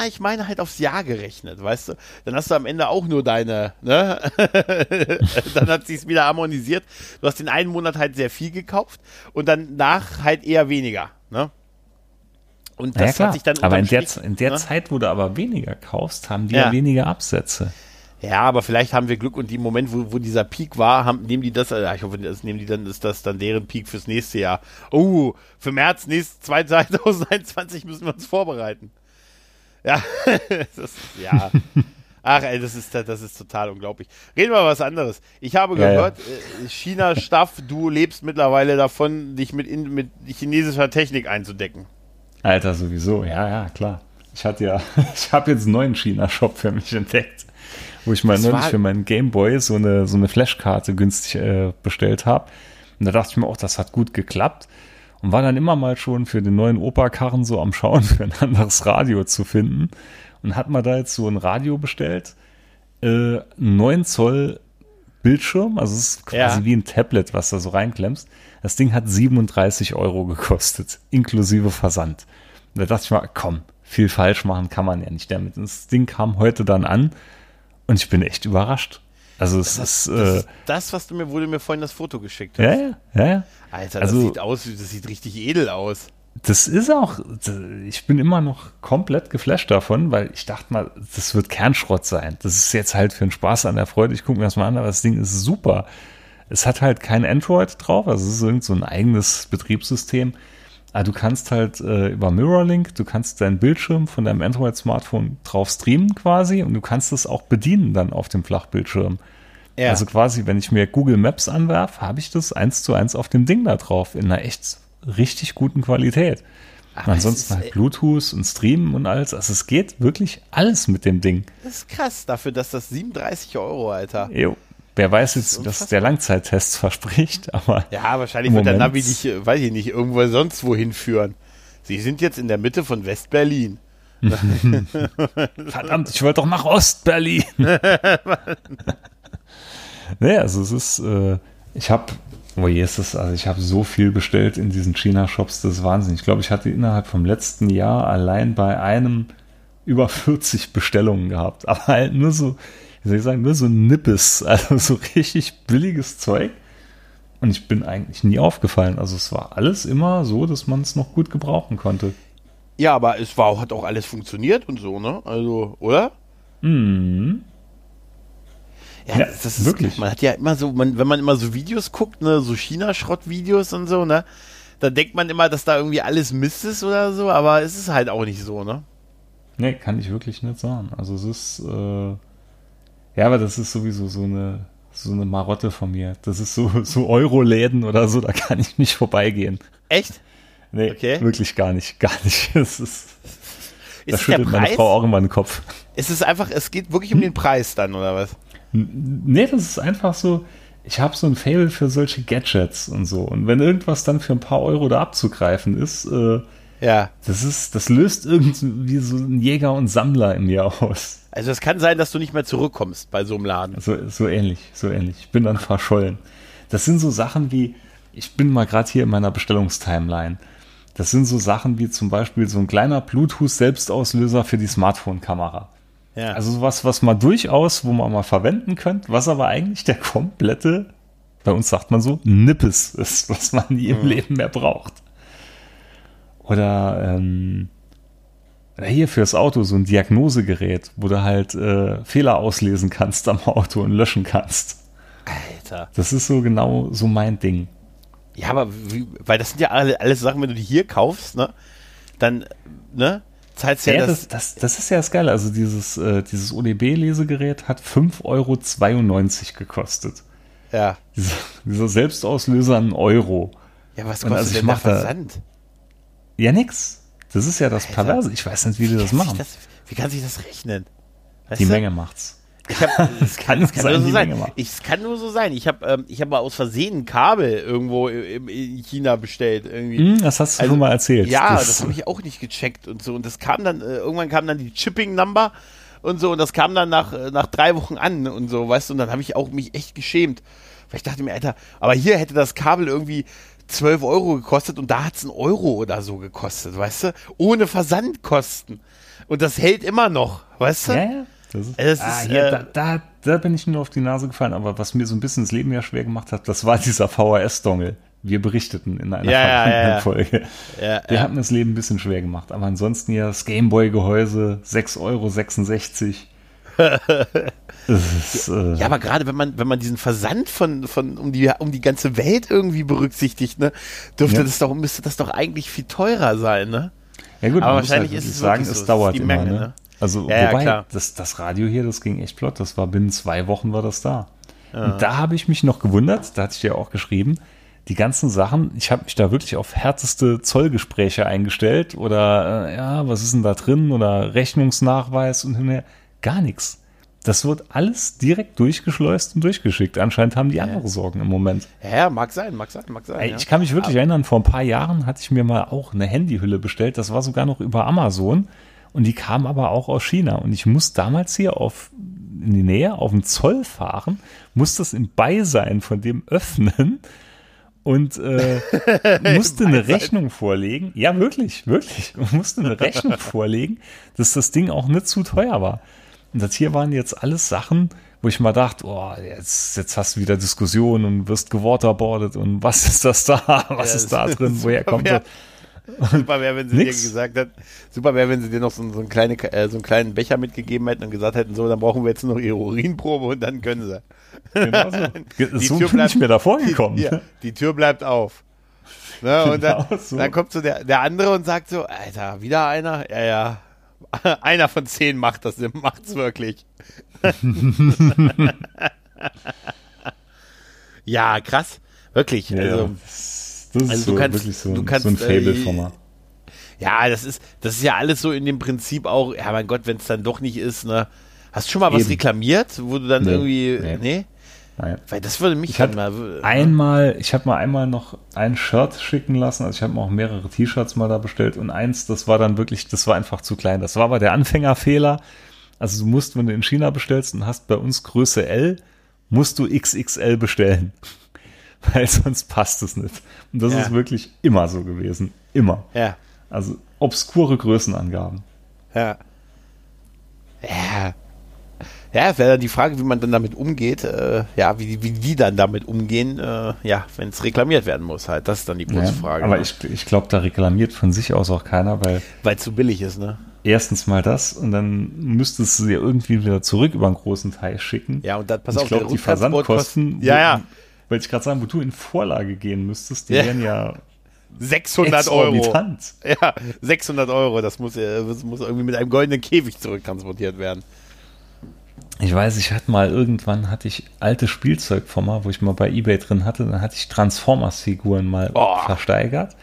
Ich meine halt aufs Jahr gerechnet, weißt du? Dann hast du am Ende auch nur deine, ne? dann hat sich's wieder harmonisiert. Du hast den einen Monat halt sehr viel gekauft und dann nach halt eher weniger, ne? Und das ja, hat sich dann Aber in der, in der ne? Zeit, wo du aber weniger kaufst, haben die ja, ja weniger Absätze. Ja, aber vielleicht haben wir Glück und im Moment, wo, wo dieser Peak war, haben, nehmen die das, ich hoffe, das nehmen die dann, ist das dann deren Peak fürs nächste Jahr. Oh, für März nächst, 2021 müssen wir uns vorbereiten. Ja, das, ja. Ach, ey, das ist, das ist total unglaublich. Reden wir was anderes. Ich habe gehört, ja, ja. Äh, China-Staff, du lebst mittlerweile davon, dich mit, in, mit chinesischer Technik einzudecken. Alter, sowieso, ja, ja, klar. Ich hatte ja, ich habe jetzt einen neuen China-Shop für mich entdeckt, wo ich mal neulich für meinen Gameboy so eine, so eine Flashkarte günstig äh, bestellt habe. Und da dachte ich mir auch, das hat gut geklappt. Und war dann immer mal schon für den neuen Opa-Karren so am Schauen, für ein anderes Radio zu finden. Und hat mal da jetzt so ein Radio bestellt. Äh, 9 Zoll Bildschirm, also es ist quasi ja. wie ein Tablet, was da so reinklemmst. Das Ding hat 37 Euro gekostet, inklusive Versand. Und da dachte ich mal, komm, viel falsch machen kann man ja nicht damit. Und das Ding kam heute dann an und ich bin echt überrascht. Also es das, ist, das, äh, ist das, was du mir, wo du mir vorhin das Foto geschickt hast. Ja, ja, ja. ja. Alter, das also, sieht aus, das sieht richtig edel aus. Das ist auch, ich bin immer noch komplett geflasht davon, weil ich dachte mal, das wird Kernschrott sein. Das ist jetzt halt für den Spaß an der Freude. Ich gucke mir das mal an, aber das Ding ist super. Es hat halt kein Android drauf, also es ist irgend so ein eigenes Betriebssystem. Aber du kannst halt äh, über Mirrorlink, du kannst deinen Bildschirm von deinem Android-Smartphone drauf streamen quasi und du kannst es auch bedienen dann auf dem Flachbildschirm. Ja. Also quasi, wenn ich mir Google Maps anwerfe, habe ich das eins zu eins auf dem Ding da drauf in einer echt richtig guten Qualität. Aber ansonsten halt Bluetooth und Streamen und alles. Also es geht wirklich alles mit dem Ding. Das ist krass dafür, dass das 37 Euro, Alter. Jo. Wer weiß jetzt, was der Langzeittest verspricht, aber. Ja, wahrscheinlich wird der Navi dich, äh, weiß ich nicht, irgendwo sonst wohin führen. Sie sind jetzt in der Mitte von West-Berlin. Verdammt, ich wollte doch nach Ost-Berlin. naja, also es ist, äh, ich habe, oh je, ist das, also ich habe so viel bestellt in diesen China-Shops, das ist Wahnsinn. Ich glaube, ich hatte innerhalb vom letzten Jahr allein bei einem über 40 Bestellungen gehabt, aber halt nur so wie soll ich sagen, nur so Nippes, also so richtig billiges Zeug. Und ich bin eigentlich nie aufgefallen. Also es war alles immer so, dass man es noch gut gebrauchen konnte. Ja, aber es war, hat auch alles funktioniert und so, ne? Also, oder? Mhm. Ja, ja das ist wirklich. Man hat ja immer so, man, wenn man immer so Videos guckt, ne, so China-Schrott-Videos und so, ne, da denkt man immer, dass da irgendwie alles Mist ist oder so, aber es ist halt auch nicht so, ne? Nee, kann ich wirklich nicht sagen. Also es ist, äh, ja, aber das ist sowieso so eine, so eine Marotte von mir. Das ist so, so Euro-Läden oder so, da kann ich nicht vorbeigehen. Echt? Nee, okay. wirklich gar nicht, gar nicht. Es ist, ist da schüttelt meine Frau auch immer den Kopf. Es ist einfach, es geht wirklich um den Preis dann, oder was? Nee, das ist einfach so, ich habe so ein Fable für solche Gadgets und so. Und wenn irgendwas dann für ein paar Euro da abzugreifen ist, äh, ja. Das ist, das löst irgendwie so ein Jäger und Sammler in mir aus. Also es kann sein, dass du nicht mehr zurückkommst bei so einem Laden. So, so ähnlich, so ähnlich. Ich bin dann verschollen. Das sind so Sachen wie, ich bin mal gerade hier in meiner Bestellungstimeline. Das sind so Sachen wie zum Beispiel so ein kleiner Bluetooth-Selbstauslöser für die Smartphone-Kamera. Ja. Also sowas, was man durchaus, wo man mal verwenden könnte, was aber eigentlich der komplette, bei uns sagt man so, Nippes ist, was man nie im mhm. Leben mehr braucht. Oder ähm, Oder hier fürs Auto so ein Diagnosegerät, wo du halt äh, Fehler auslesen kannst am Auto und löschen kannst. Alter. Das ist so genau so mein Ding. Ja, aber wie, weil das sind ja alle, alles Sachen, wenn du die hier kaufst, ne, dann, ne, zahlst ja, Ja, das, das, das, das ist ja das Geile. Also dieses, äh, dieses ODB-Lesegerät hat 5,92 Euro gekostet. ja. Dieser, dieser Selbstauslöser ein Euro. Ja, was Und kostet also ich denn der mach da- Versand? Ja, nix. Das ist ja das Alter. Perverse. Ich weiß nicht, wie die das machen. Das, wie kann sich das rechnen? Weißt Die du? Menge macht's. Ich hab, es kann, es kann sein, nur so sein. Ich, es kann nur so sein. Ich habe ähm, ich hab mal aus Versehen ein Kabel irgendwo in, in China bestellt. Irgendwie. Hm, das hast du Also, schon mal erzählt. Ja, das, habe ich auch nicht gecheckt und so. Und das kam dann, äh, irgendwann kam dann die Chipping-Number und so. Und das kam dann nach, äh, nach drei Wochen an und so, weißt du. Und dann habe ich auch mich echt geschämt. Weil ich dachte mir, Alter, aber hier hätte das Kabel irgendwie 12 Euro gekostet und da hat es einen Euro oder so gekostet, weißt du? Ohne Versandkosten. Und das hält immer noch, weißt du? Ja, ja. Das ist, Das ah, ist, hier, äh, da, da, da bin ich nur auf die Nase gefallen. Aber was mir so ein bisschen das Leben ja schwer gemacht hat, das war dieser VHS-Dongel. Wir berichteten in einer Ja, ja, ja. Folge. Ja, Wir hatten das Leben ein bisschen schwer gemacht. Aber ansonsten ja das Gameboy-Gehäuse, 6,66 Euro. Ist, äh, Ja, aber gerade wenn man, wenn man diesen Versand von, von um die, um die ganze Welt irgendwie berücksichtigt, ne, dürfte Ja. das doch, müsste das doch eigentlich viel teurer sein, ne? Ja gut, Aber man muss wahrscheinlich halt ist es sagen, so, es es dauert die immer. Menge, ne? Also Ja, ja, wobei, klar. das, das Radio hier, das ging echt flott. Das war binnen zwei Wochen war das da. Und da habe ich mich noch gewundert, da hatte ich dir auch geschrieben, die ganzen Sachen, ich habe mich da wirklich auf härteste Zollgespräche eingestellt oder äh, ja, was ist denn da drin oder Rechnungsnachweis und hin und her. gar nichts. Das wird alles direkt durchgeschleust und durchgeschickt. Anscheinend haben die andere Sorgen im Moment. Ja, ja, mag sein, mag sein, mag sein. Ja. Ich kann mich wirklich erinnern, vor ein paar Jahren hatte ich mir mal auch eine Handyhülle bestellt. Das war sogar noch über Amazon. Und die kam aber auch aus China. Und ich muss damals hier auf, in die Nähe, auf den Zoll fahren, muss das im Beisein von dem öffnen und äh, musste eine Rechnung vorlegen. Ja, wirklich, wirklich. Musste eine Rechnung vorlegen, dass das Ding auch nicht zu teuer war. Und das hier waren jetzt alles Sachen, wo ich mal dachte, oh, jetzt, jetzt hast du wieder Diskussionen und wirst gewaterboardet und was ist das da? Was Ja, ist da drin? Woher kommt das? Super wäre, wenn sie dir Nix. gesagt hat, super wäre, wenn sie dir noch so, so, einen kleine, äh, so einen kleinen Becher mitgegeben hätten und gesagt hätten, so, dann brauchen wir jetzt nur noch ihre Urinprobe und dann können sie. Genau so. Die so Tür bin ich bleibt- mir da vorgekommen. Die, ja, die Tür bleibt auf. Ne, und dann, Genau so. dann kommt so der, der andere und sagt so, Alter, wieder einer? Ja, ja. Einer von zehn macht das, macht's wirklich. ja, krass. Wirklich. Ja, also, ja. Das ist also so, du kannst- wirklich so, ein- kannst, so ein Fable äh, von mir. Ja, das ist, das ist ja alles so in dem Prinzip auch, ja mein Gott, wenn es dann doch nicht ist, ne? Hast du schon mal was Eben. reklamiert, wo du dann Nee, irgendwie, nee. nee. Nein. Weil das würde mich Ich hatte mal, einmal, ich habe mal einmal noch ein Shirt schicken lassen, also ich habe mir auch mehrere T-Shirts mal da bestellt und eins, das war dann wirklich, das war einfach zu klein. Das war aber der Anfängerfehler. Also du musst, wenn du in China bestellst und hast bei uns Größe L, musst du XXL bestellen. Weil sonst passt es nicht. Und das Ja. ist wirklich immer so gewesen. Immer. ja, Also obskure Größenangaben. ja. Ja. Ja, wäre dann die Frage, wie man dann damit umgeht, äh, ja, wie, die- wie die dann damit umgehen, äh, ja, wenn es reklamiert werden muss halt. Das ist dann die große Ja, Frage. aber ne? ich, ich glaube, da reklamiert von sich aus auch keiner, weil Weil es zu billig ist, ne? erstens mal das und dann müsstest du sie irgendwie wieder zurück über einen großen Teil schicken. Ja, und dann pass ich auf, glaube, der die Versandkosten, Ja, ja. Weil ich gerade sagen, wo du in Vorlage gehen müsstest, die Ja. wären ja 600 Euro. Ja, 600 Euro, das muss, äh, das muss irgendwie mit einem goldenen Käfig zurücktransportiert werden. Ich weiß, ich hatte mal irgendwann hatte ich alte Spielzeug von mal, wo ich mal bei eBay drin hatte, dann hatte ich Transformers-Figuren mal Oh. versteigert.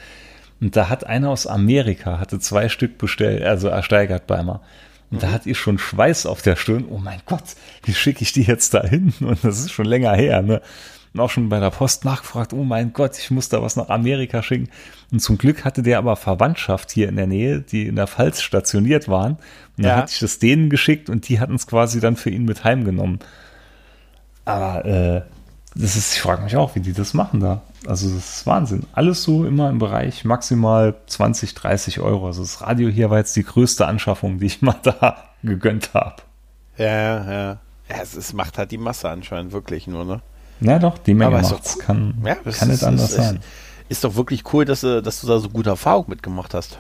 Und da hat einer aus Amerika, hatte zwei Stück bestellt, also ersteigert bei mir. Und Mhm. da hatte ich schon Schweiß auf der Stirn. Oh mein Gott, wie schicke ich die jetzt da hin? Und das ist schon länger her, ne? Und auch schon bei der Post nachgefragt, oh mein Gott, ich muss da was nach Amerika schicken. Und zum Glück hatte der aber Verwandtschaft hier in der Nähe, die in der Pfalz stationiert waren. Und dann Ja. hatte ich das denen geschickt und die hatten es quasi dann für ihn mit heimgenommen. Aber äh, das ist, ich frage mich auch, wie die das machen da. Also das ist Wahnsinn. Alles so immer im Bereich maximal 20, 30 Euro. Also das Radio hier war jetzt die größte Anschaffung, die ich mal da gegönnt habe. Ja, ja. Ja, es, es macht halt die Masse anscheinend wirklich nur, ne? Ja doch, die Menge macht's. cool. Kann, Ja, das kann nicht anders ist, sein. Ist doch wirklich cool, dass, du- dass du da so gute Erfahrung mitgemacht hast.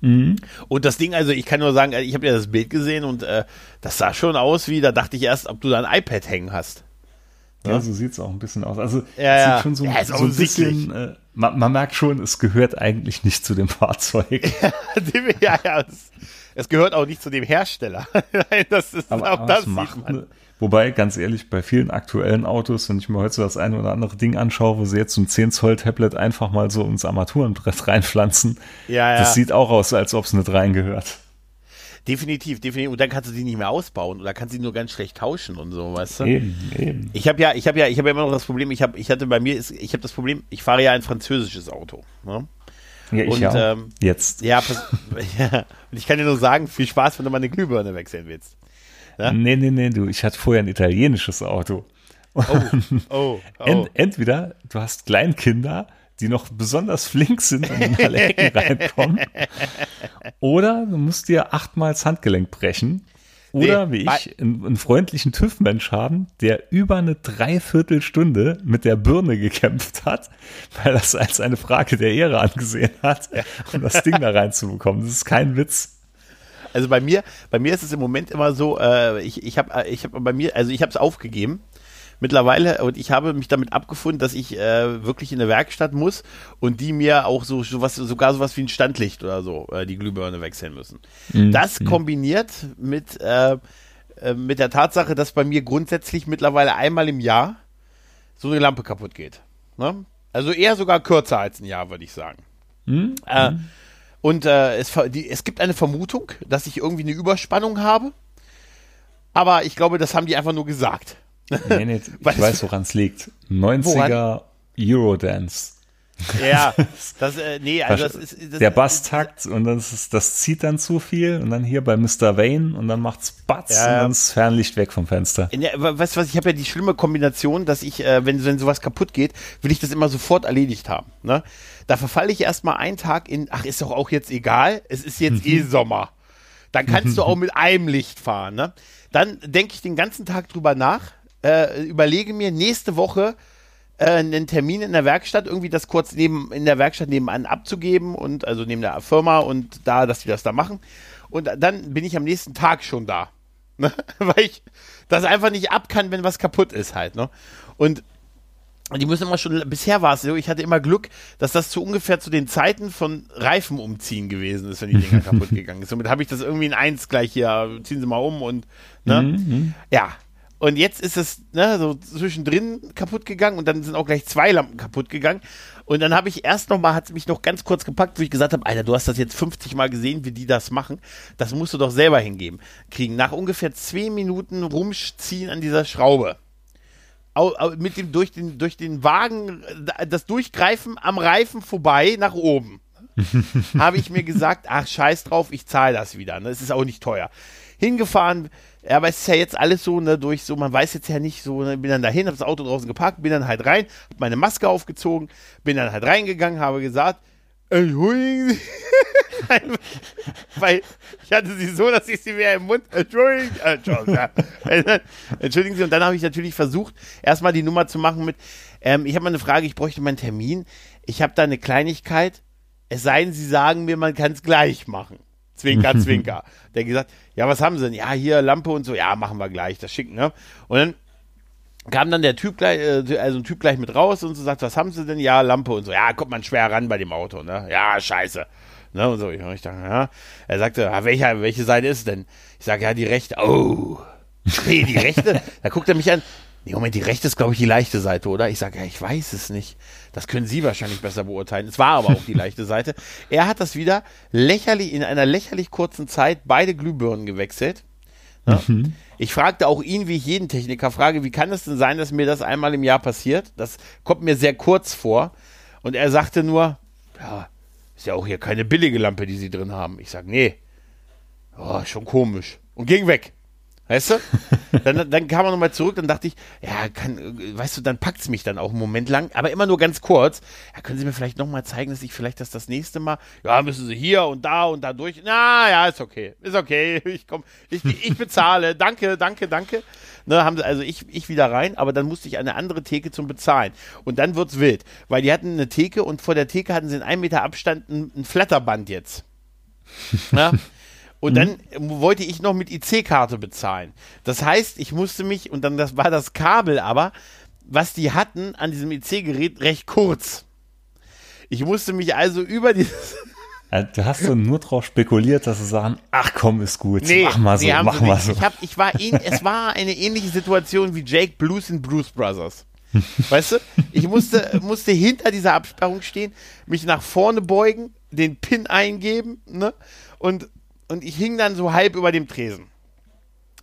Mhm. Und das Ding, also ich kann nur sagen, ich habe ja das Bild gesehen und äh, das sah schon aus wie, da dachte ich erst, ob du da ein iPad hängen hast. Ja, ja so sieht es auch ein bisschen aus. Also ja, sieht schon so, ja, so ein bisschen, äh, man, man, merkt schon, es gehört eigentlich nicht zu dem Fahrzeug. ja, ja, es, es, gehört auch nicht zu dem Hersteller. Nein, das ist aber, auch aber das macht eine, Wobei, ganz ehrlich, bei vielen aktuellen Autos, wenn ich mir heute so das eine oder andere Ding anschaue, wo sie jetzt so ein 10 Zoll Tablet einfach mal so ins Armaturenbrett reinpflanzen, ja, ja. das sieht auch aus, als ob es nicht reingehört. Definitiv, definitiv. Und dann kannst du sie nicht mehr ausbauen oder kannst sie nur ganz schlecht tauschen und so, weißt du? Eben, eben. Ich habe ja, ich habe ja, ich habe ja immer noch das Problem. Ich habe, ich hatte bei mir, ist, ich habe das Problem. Ich fahre ja ein französisches Auto. Ne? Ja, ich und, ja. Ähm, Jetzt. Ja, ja, und ich kann dir nur sagen, viel Spaß, wenn du mal eine Glühbirne wechseln willst. Ja? Nee, nee, nee, du, ich hatte vorher ein italienisches Auto. Oh, oh, oh. Ent, entweder du hast Kleinkinder, die noch besonders flink sind und in alle Ecken reinkommen, oder du musst dir achtmal das Handgelenk brechen. Oder nee, wie ich, einen, einen freundlichen TÜV-Mensch haben, der über eine Dreiviertelstunde mit der Birne gekämpft hat, weil das als eine Frage der Ehre angesehen hat, um das Ding da reinzubekommen. Das ist kein Witz. Also bei mir, bei mir ist es im Moment immer so, äh, ich, ich habe ich hab bei mir, also ich habe es aufgegeben mittlerweile und ich habe mich damit abgefunden, dass ich äh, wirklich in eine Werkstatt muss und die mir auch so, so was, sogar sowas wie ein Standlicht oder so äh, die Glühbirne wechseln müssen. Mhm. Das kombiniert mit, äh, äh, mit der Tatsache, dass bei mir grundsätzlich mittlerweile einmal im Jahr so eine Lampe kaputt geht. Ne? Also eher sogar kürzer als ein Jahr, würde ich sagen. Mhm. Und äh, es, die, es gibt eine Vermutung, dass ich irgendwie eine Überspannung habe. Aber ich glaube, das haben die einfach nur gesagt. Nee, nee, ich weiß, woran es liegt. 90er woran? Eurodance. Ja, das, äh, nee, also das ist. Das der Basstakt und das, ist, das zieht dann zu viel und dann hier bei Mr. Wayne und dann macht's Batz ja. und dann ist Fernlicht weg vom Fenster. Ja, weißt du was, ich habe ja die schlimme Kombination, dass ich, äh, wenn, wenn sowas kaputt geht, will ich das immer sofort erledigt haben. Ne? Da verfalle ich erstmal einen Tag in, ach, ist doch auch jetzt egal, es ist jetzt eh Sommer. Dann kannst du auch mit einem Licht fahren. Ne? Dann denke ich den ganzen Tag drüber nach, äh, überlege mir nächste Woche äh, einen Termin in der Werkstatt, irgendwie das kurz neben, in der Werkstatt nebenan abzugeben und also neben der Firma und da, dass die das da machen. Und dann bin ich am nächsten Tag schon da. Ne? Weil ich das einfach nicht ab kann, wenn was kaputt ist halt. Ne? Und die müssen immer schon, bisher war es so, ich hatte immer Glück, dass das zu ungefähr zu den Zeiten von Reifen umziehen gewesen ist, wenn die Dinger kaputt gegangen ist. Somit habe ich das irgendwie in eins gleich hier, ziehen Sie mal um und, ne? Mhm. Ja, und jetzt ist es ne, so zwischendrin kaputt gegangen und dann sind auch gleich zwei Lampen kaputt gegangen. Und dann habe ich erst noch mal, hat es mich noch ganz kurz gepackt, wo ich gesagt habe, Alter, du hast das jetzt 50 Mal gesehen, wie die das machen. Das musst du doch selber hingeben. Kriegen. Nach ungefähr zwei Minuten rumziehen an dieser Schraube. Mit dem durch den, durch den Wagen, das Durchgreifen am Reifen vorbei nach oben. habe ich mir gesagt, ach scheiß drauf, ich zahle das wieder. Ne? Es ist auch nicht teuer. Hingefahren, ja, aber es ist ja jetzt alles so, ne, durch so, man weiß jetzt ja nicht so, ne, bin dann dahin, hab das Auto draußen geparkt, bin dann halt rein, hab meine Maske aufgezogen, bin dann halt reingegangen, habe gesagt, Entschuldigen Sie. Weil ich hatte sie so, dass ich sie mir im Mund. Entschuldigen, äh, Entschuldigen Sie. Und dann habe ich natürlich versucht, erstmal die Nummer zu machen mit, ähm, ich habe mal eine Frage, ich bräuchte meinen Termin. Ich habe da eine Kleinigkeit. Es sei denn, Sie sagen mir, man kann es gleich machen. Zwinker, Zwinker. Der gesagt, ja, was haben sie denn? Ja, hier Lampe und so. Ja, machen wir gleich, das schicken, ne? Und dann kam dann der Typ gleich, äh, also ein Typ gleich mit raus und so sagt, was haben sie denn? Ja, Lampe und so. Ja, kommt man schwer ran bei dem Auto, ne? Ja, scheiße. Ne, und so. Ich dachte, ja. Er sagte, ja, welche, welche Seite ist es denn? Ich sage, ja, die rechte. Oh. Nee, die rechte. da guckt er mich an. Nee, Moment, die rechte ist, glaube ich, die leichte Seite, oder? Ich sage, ja, ich weiß es nicht. Das können Sie wahrscheinlich besser beurteilen. Es war aber auch die leichte Seite. Er hat das wieder lächerlich, in einer lächerlich kurzen Zeit beide Glühbirnen gewechselt. Ja? Mhm. Ich fragte auch ihn, wie ich jeden Techniker frage, wie kann es denn sein, dass mir das einmal im Jahr passiert? Das kommt mir sehr kurz vor. Und er sagte nur, ja, ist ja auch hier keine billige Lampe, die Sie drin haben. Ich sage, nee. Oh, schon komisch. Und ging weg. Weißt du? Dann, dann kam er nochmal zurück, dann dachte ich, ja, kann, weißt du, dann packt es mich dann auch einen Moment lang, aber immer nur ganz kurz. Ja, können Sie mir vielleicht nochmal zeigen, dass ich vielleicht das das nächste Mal, ja, müssen Sie hier und da und da durch. Na, ja, ist okay, ist okay, ich komm, ich, ich bezahle, danke, danke, danke. Ne, haben sie, also ich, ich wieder rein, aber dann musste ich eine andere Theke zum Bezahlen. Und dann wird's wild, weil die hatten eine Theke und vor der Theke hatten sie in einem Meter Abstand ein, ein Flatterband jetzt. Ja? Und dann wollte ich noch mit IC-Karte bezahlen. Das heißt, ich musste mich, und dann das war das Kabel aber, was die hatten an diesem IC-Gerät, recht kurz. Ich musste mich also über dieses. Ja, Du hast so nur drauf spekuliert, dass sie sagen, ach komm, ist gut, mach mal so, nee, mach mal nicht. so. Ich, hab, ich war ähn- es war eine ähnliche Situation wie Jake Blues in Blues Brothers. Weißt du? Ich musste, musste hinter dieser Absperrung stehen, mich nach vorne beugen, den Pin eingeben, ne? Und, und ich hing dann so halb über dem Tresen.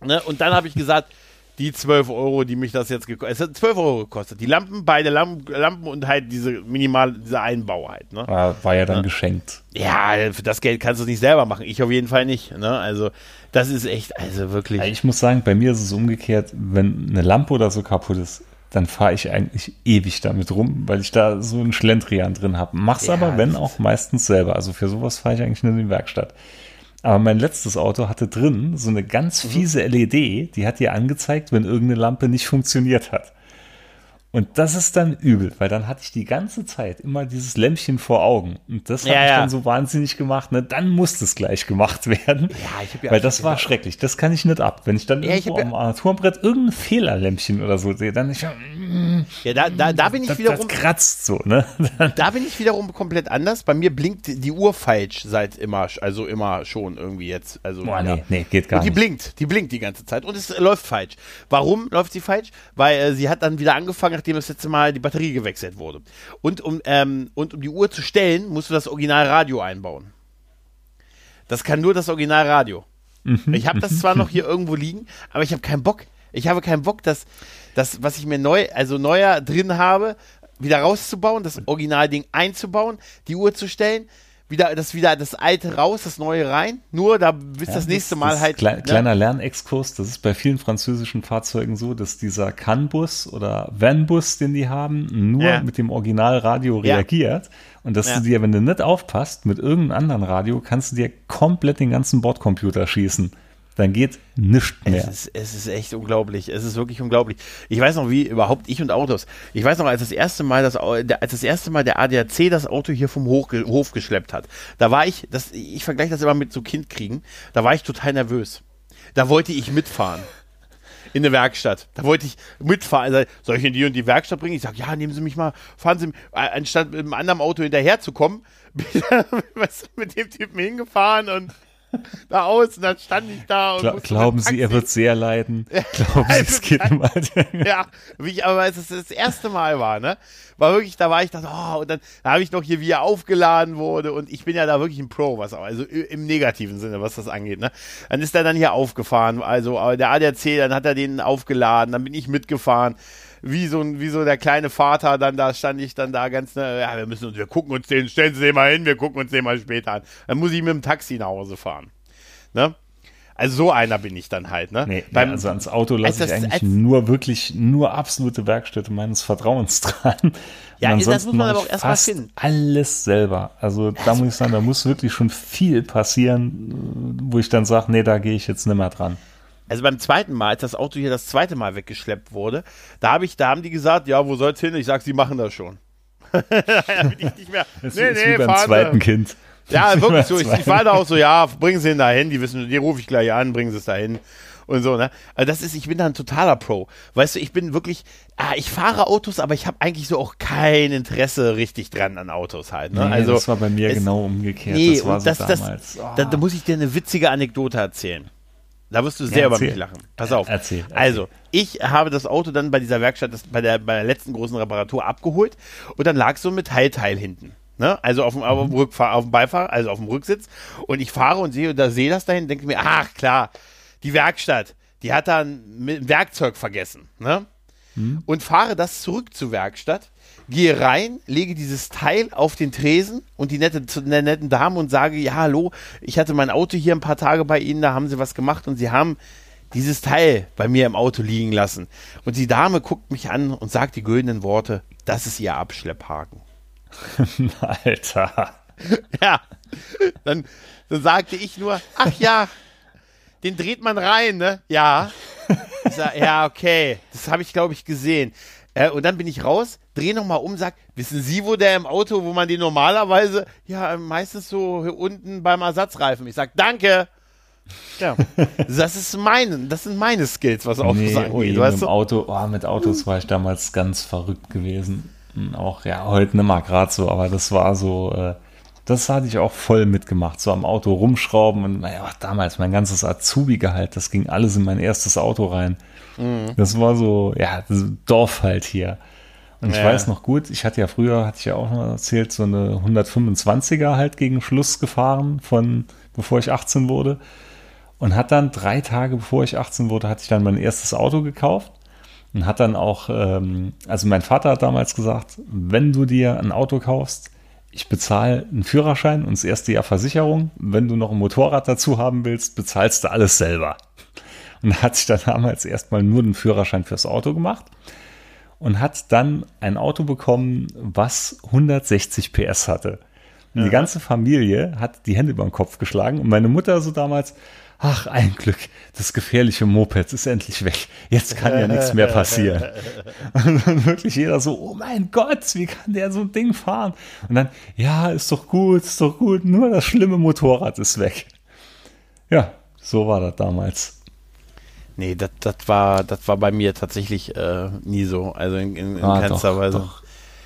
Ne? Und dann habe ich gesagt, die 12 Euro, die mich das jetzt gekostet Es hat 12 Euro gekostet. Die Lampen, beide Lampen, Lampen und halt diese minimal, dieser Einbau halt. Ne? War, war ja dann geschenkt. Ja, für das Geld kannst du es nicht selber machen. Ich auf jeden Fall nicht. Ne? Also, das ist echt, also wirklich. Ich muss sagen, bei mir ist es umgekehrt, wenn eine Lampe oder so kaputt ist, dann fahre ich eigentlich ewig damit rum, weil ich da so einen Schlendrian drin habe. Mach's Ja, aber, wenn auch meistens selber. Also für sowas fahre ich eigentlich nur in die Werkstatt. Aber mein letztes Auto hatte drin so eine ganz Mhm. fiese LED, die hat dir angezeigt, wenn irgendeine Lampe nicht funktioniert hat. Und das ist dann übel, weil dann hatte ich die ganze Zeit immer dieses Lämpchen vor Augen. Und das hat Ja, mich ja. dann so wahnsinnig gemacht. Ne? Dann musste es gleich gemacht werden. Ja, ich hab ja- weil das war schrecklich. Das kann ich nicht ab. Wenn ich dann irgendwo am Armaturenbrett irgendein Fehlerlämpchen oder so sehe, dann ich, ja, da, da, da bin ich das, das wiederum. kratzt so. Ne? Da bin ich wiederum komplett anders. Bei mir blinkt die Uhr falsch seit immer, also immer schon irgendwie jetzt. Also Boah, nee, nee, geht gar und die nicht. blinkt, die blinkt die ganze Zeit und es läuft falsch. Warum läuft sie falsch? Weil äh, sie hat dann wieder angefangen, nachdem das letzte Mal die Batterie gewechselt wurde. Und um, ähm, und um die Uhr zu stellen, musst du das Originalradio einbauen. Das kann nur das Originalradio. Mhm. Ich habe das zwar noch hier irgendwo liegen, aber ich habe keinen Bock. Ich habe keinen Bock, das, das, was ich mir neu, also neuer drin habe, wieder rauszubauen, das Originalding einzubauen, die Uhr zu stellen, wieder das wieder das alte raus, das neue rein. Nur da bis das nächste Mal ist halt. Klei ne? Kleiner Lernexkurs, das ist bei vielen französischen Fahrzeugen so, dass dieser CAN-Bus oder Van-Bus, den die haben, nur Ja. mit dem Originalradio Ja. reagiert. Und dass Ja. du dir, wenn du nicht aufpasst, mit irgendeinem anderen Radio, kannst du dir komplett den ganzen Bordcomputer schießen. Dann geht nichts Es mehr. ist, es ist echt unglaublich. Es ist wirklich unglaublich. Ich weiß noch, wie überhaupt ich und Autos. Ich weiß noch, als das erste Mal das, als das erste Mal der ADAC das Auto hier vom Hoch, Hof geschleppt hat. Da war ich, das, ich vergleiche das immer mit so Kindkriegen. Da war ich total nervös. Da wollte ich mitfahren. In eine Werkstatt. Da wollte ich mitfahren. Also, soll ich in die und die Werkstatt bringen? Ich sage, ja, nehmen Sie mich mal, fahren Sie, anstatt mit einem anderen Auto hinterherzukommen, bin ich mit dem Typen hingefahren und da aus und dann stand ich da und Gla glauben Sie, er wird sehr leiden? Glauben Sie, es geht ihm halt. ja, wie ich, aber als es das erste Mal war, ne? War wirklich, da war ich, dachte, oh, und dann da habe ich noch hier, wie er aufgeladen wurde und ich bin ja da wirklich ein Pro, was auch, also im negativen Sinne, was das angeht, ne? Dann ist er dann hier aufgefahren, also der ADAC, dann hat er den aufgeladen, dann bin ich mitgefahren. Wie so, ein, wie so der kleine Vater, dann da stand ich dann da ganz, ne, ja, wir müssen uns, wir gucken uns den, stellen Sie den mal hin, wir gucken uns den mal später an. Dann muss ich mit dem Taxi nach Hause fahren. Ne? Also so einer bin ich dann halt, ne? Nee, Beim- also ans Auto lasse ich das- eigentlich als- nur wirklich, nur absolute Werkstätte meines Vertrauens dran. Ja, das muss man aber auch erst mal fast finden. alles selber. Also da muss ich sagen, da muss wirklich schon viel passieren, wo ich dann sage, nee, da gehe ich jetzt nicht mehr dran. Also beim zweiten Mal, als das Auto hier das zweite Mal weggeschleppt wurde, da habe ich, da haben die gesagt, ja, wo soll's hin? Ich sag, sie machen das schon. da bin ich nicht mehr. Das nee, ist nee, wie beim zweiten Kind. Ja, wirklich so. Ich, ich war da auch so, ja, bringen Sie ihn dahin, die wissen, die rufe ich gleich an, bringen Sie es dahin. Und so, ne? Also das ist, ich bin da ein totaler Pro. Weißt du, ich bin wirklich, ah, ich fahre Autos, aber ich habe eigentlich so auch kein Interesse richtig dran an Autos halt. Ne? Nee, also das war bei mir es- genau umgekehrt. Nee, das war so das, das, damals. Oh. da, da muss ich dir eine witzige Anekdote erzählen. Da wirst du sehr Ja, über mich lachen. Pass auf. Erzähl, erzähl. Also, ich habe das Auto dann bei dieser Werkstatt, das, bei, der, bei der letzten großen Reparatur abgeholt und dann lag so ein Metallteil hinten. Ne? Also auf dem, auf, Mhm. dem Rückfahr auf dem Beifahrer, also auf dem Rücksitz. Und ich fahre und sehe, da sehe das dahin, denke mir, ach klar, die Werkstatt, die hat da ein, ein Werkzeug vergessen. Ne? Mhm. und fahre das zurück zur Werkstatt, gehe rein, lege dieses Teil auf den Tresen und die nette, zu der netten Dame und sage, ja, hallo, ich hatte mein Auto hier ein paar Tage bei Ihnen, da haben Sie was gemacht und Sie haben dieses Teil bei mir im Auto liegen lassen. Und die Dame guckt mich an und sagt die güldenen Worte, das ist Ihr Abschlepphaken. Alter. Ja, dann, dann sagte ich nur, ach ja, den dreht man rein, ne? Ja. Sag, ja, okay, das habe ich, glaube ich, gesehen. Äh, und dann bin ich raus, dreh nochmal um, sag, wissen Sie, wo der im Auto, wo man den normalerweise, ja, meistens so unten beim Ersatzreifen. Ich sag, danke. Ja, das ist mein, das sind meine Skills, was Autos nee, angeht. oh, weißt mit, du? Auto, oh, mit Autos war ich damals ganz verrückt gewesen. Auch, ja, heute nicht mal gerade so, aber das war so, äh, das hatte ich auch voll mitgemacht, so am Auto rumschrauben und naja, damals mein ganzes Azubi-Gehalt, das ging alles in mein erstes Auto rein. Mhm. Das war so, ja, das Dorf halt hier. Und ich Ja. weiß noch gut, ich hatte ja früher, hatte ich ja auch noch erzählt, so eine 125er halt gegen Schluss gefahren von, bevor ich 18 wurde. Und hat dann drei Tage bevor ich 18 wurde, hatte ich dann mein erstes Auto gekauft. Und hat dann auch, ähm, also mein Vater hat damals gesagt, wenn du dir ein Auto kaufst, ich bezahle einen Führerschein und das erste Jahr Versicherung. Wenn du noch ein Motorrad dazu haben willst, bezahlst du alles selber. Und da hat sich dann damals erstmal nur den Führerschein fürs Auto gemacht und hat dann ein Auto bekommen, was 160 PS hatte. Und die ganze Familie hat die Hände über den Kopf geschlagen und meine Mutter so damals, ach, ein Glück, das gefährliche Moped ist endlich weg. Jetzt kann ja nichts mehr passieren. Und dann wirklich jeder so, oh mein Gott, wie kann der so ein Ding fahren? Und dann, ja, ist doch gut, ist doch gut, nur das schlimme Motorrad ist weg. Ja, so war das damals. Nee, das das war, das war bei mir tatsächlich äh, nie so. Also in, in, in Ah, keinster doch, Weise. doch.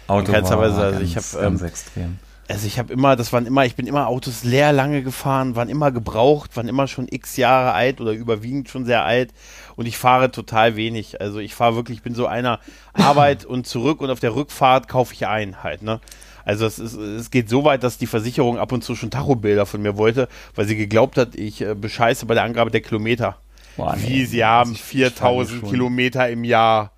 Auto keinster war Weise, also ich ganz, hab, ähm, ganz extrem. Also ich habe immer, das waren immer, ich bin immer Autos leer lange gefahren, waren immer gebraucht, waren immer schon x Jahre alt oder überwiegend schon sehr alt und ich fahre total wenig. Also ich fahre wirklich, ich bin so einer Arbeit und zurück und auf der Rückfahrt kaufe ich ein halt, ne? Also es, ist, es geht so weit, dass die Versicherung ab und zu schon Tachobilder von mir wollte, weil sie geglaubt hat, ich äh, bescheiße bei der Angabe der Kilometer. Boah, nee, Wie, sie haben also ich- ich fahre 4000 schon- Kilometer im Jahr.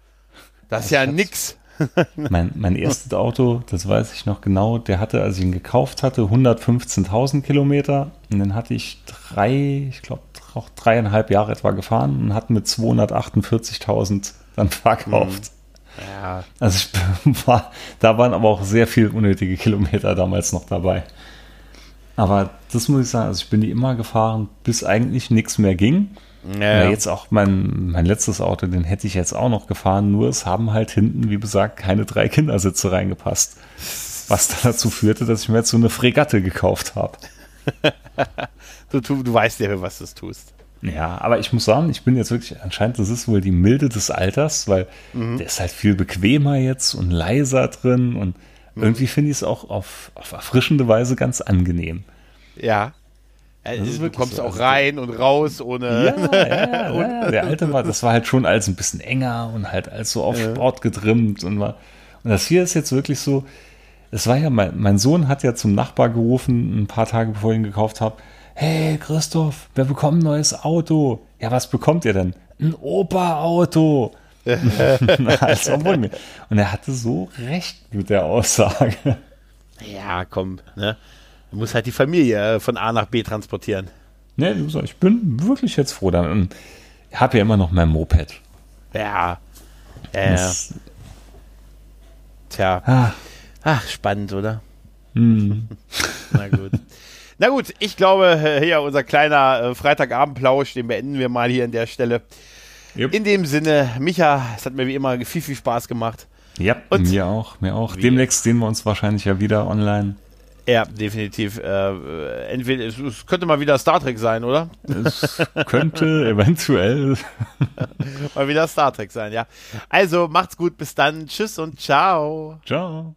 Das ist ja nix. Mein, mein erstes Auto, das weiß ich noch genau, der hatte, als ich ihn gekauft hatte, 115.000 Kilometer. Und dann hatte ich drei, ich glaube, auch dreieinhalb Jahre etwa gefahren und hat mit 248.000 dann verkauft. Ja, Also ich war, da waren aber auch sehr viel unnötige Kilometer damals noch dabei. Aber das muss ich sagen, also ich bin die immer gefahren, bis eigentlich nichts mehr ging. Ja, jetzt auch mein, mein letztes Auto, den hätte ich jetzt auch noch gefahren, nur es haben halt hinten, wie gesagt, keine drei Kindersitze reingepasst. Was dann dazu führte, dass ich mir jetzt so eine Fregatte gekauft habe. du, du, du weißt ja, was du tust. Ja, aber ich muss sagen, ich bin jetzt wirklich, anscheinend, das ist wohl die Milde des Alters, weil der ist halt viel bequemer jetzt und leiser drin und irgendwie finde ich es auch auf, auf erfrischende Weise ganz angenehm. Ja. Äh, du kommst so, auch also rein und raus ohne. Ja, ja, ja, der alte war, das war halt schon alles ein bisschen enger und halt alles so auf Sport getrimmt und war, und das hier ist jetzt wirklich so, es war ja, mein, mein Sohn hat ja zum Nachbar gerufen, ein paar Tage bevor ich ihn gekauft habe, hey Christoph, wir bekommen ein neues Auto. Ja, was bekommt ihr denn? Ein Opa-Auto. Und er hatte so recht mit der Aussage. Ja, komm, ne? Du musst halt die Familie äh, von A nach B transportieren. Ne, ich bin wirklich jetzt froh. Dann ich habe ja immer noch mein Moped. Ja. Äh, Das, tja. ah, Ach, spannend, oder? hm. Na gut. Na gut, ich glaube, äh, hier unser kleiner äh, Freitagabendplausch, den beenden wir mal hier an der Stelle. Yep. In dem Sinne, Micha, es hat mir wie immer viel, viel Spaß gemacht. Ja, Und- mir auch, mir auch. Demnächst sehen wir uns wahrscheinlich ja wieder online. Ja, definitiv. Äh, entweder es, es könnte mal wieder Star Trek sein, oder? Es könnte eventuell. Mal wieder Star Trek sein, ja. Also macht's gut, bis dann. Tschüss und ciao. Ciao.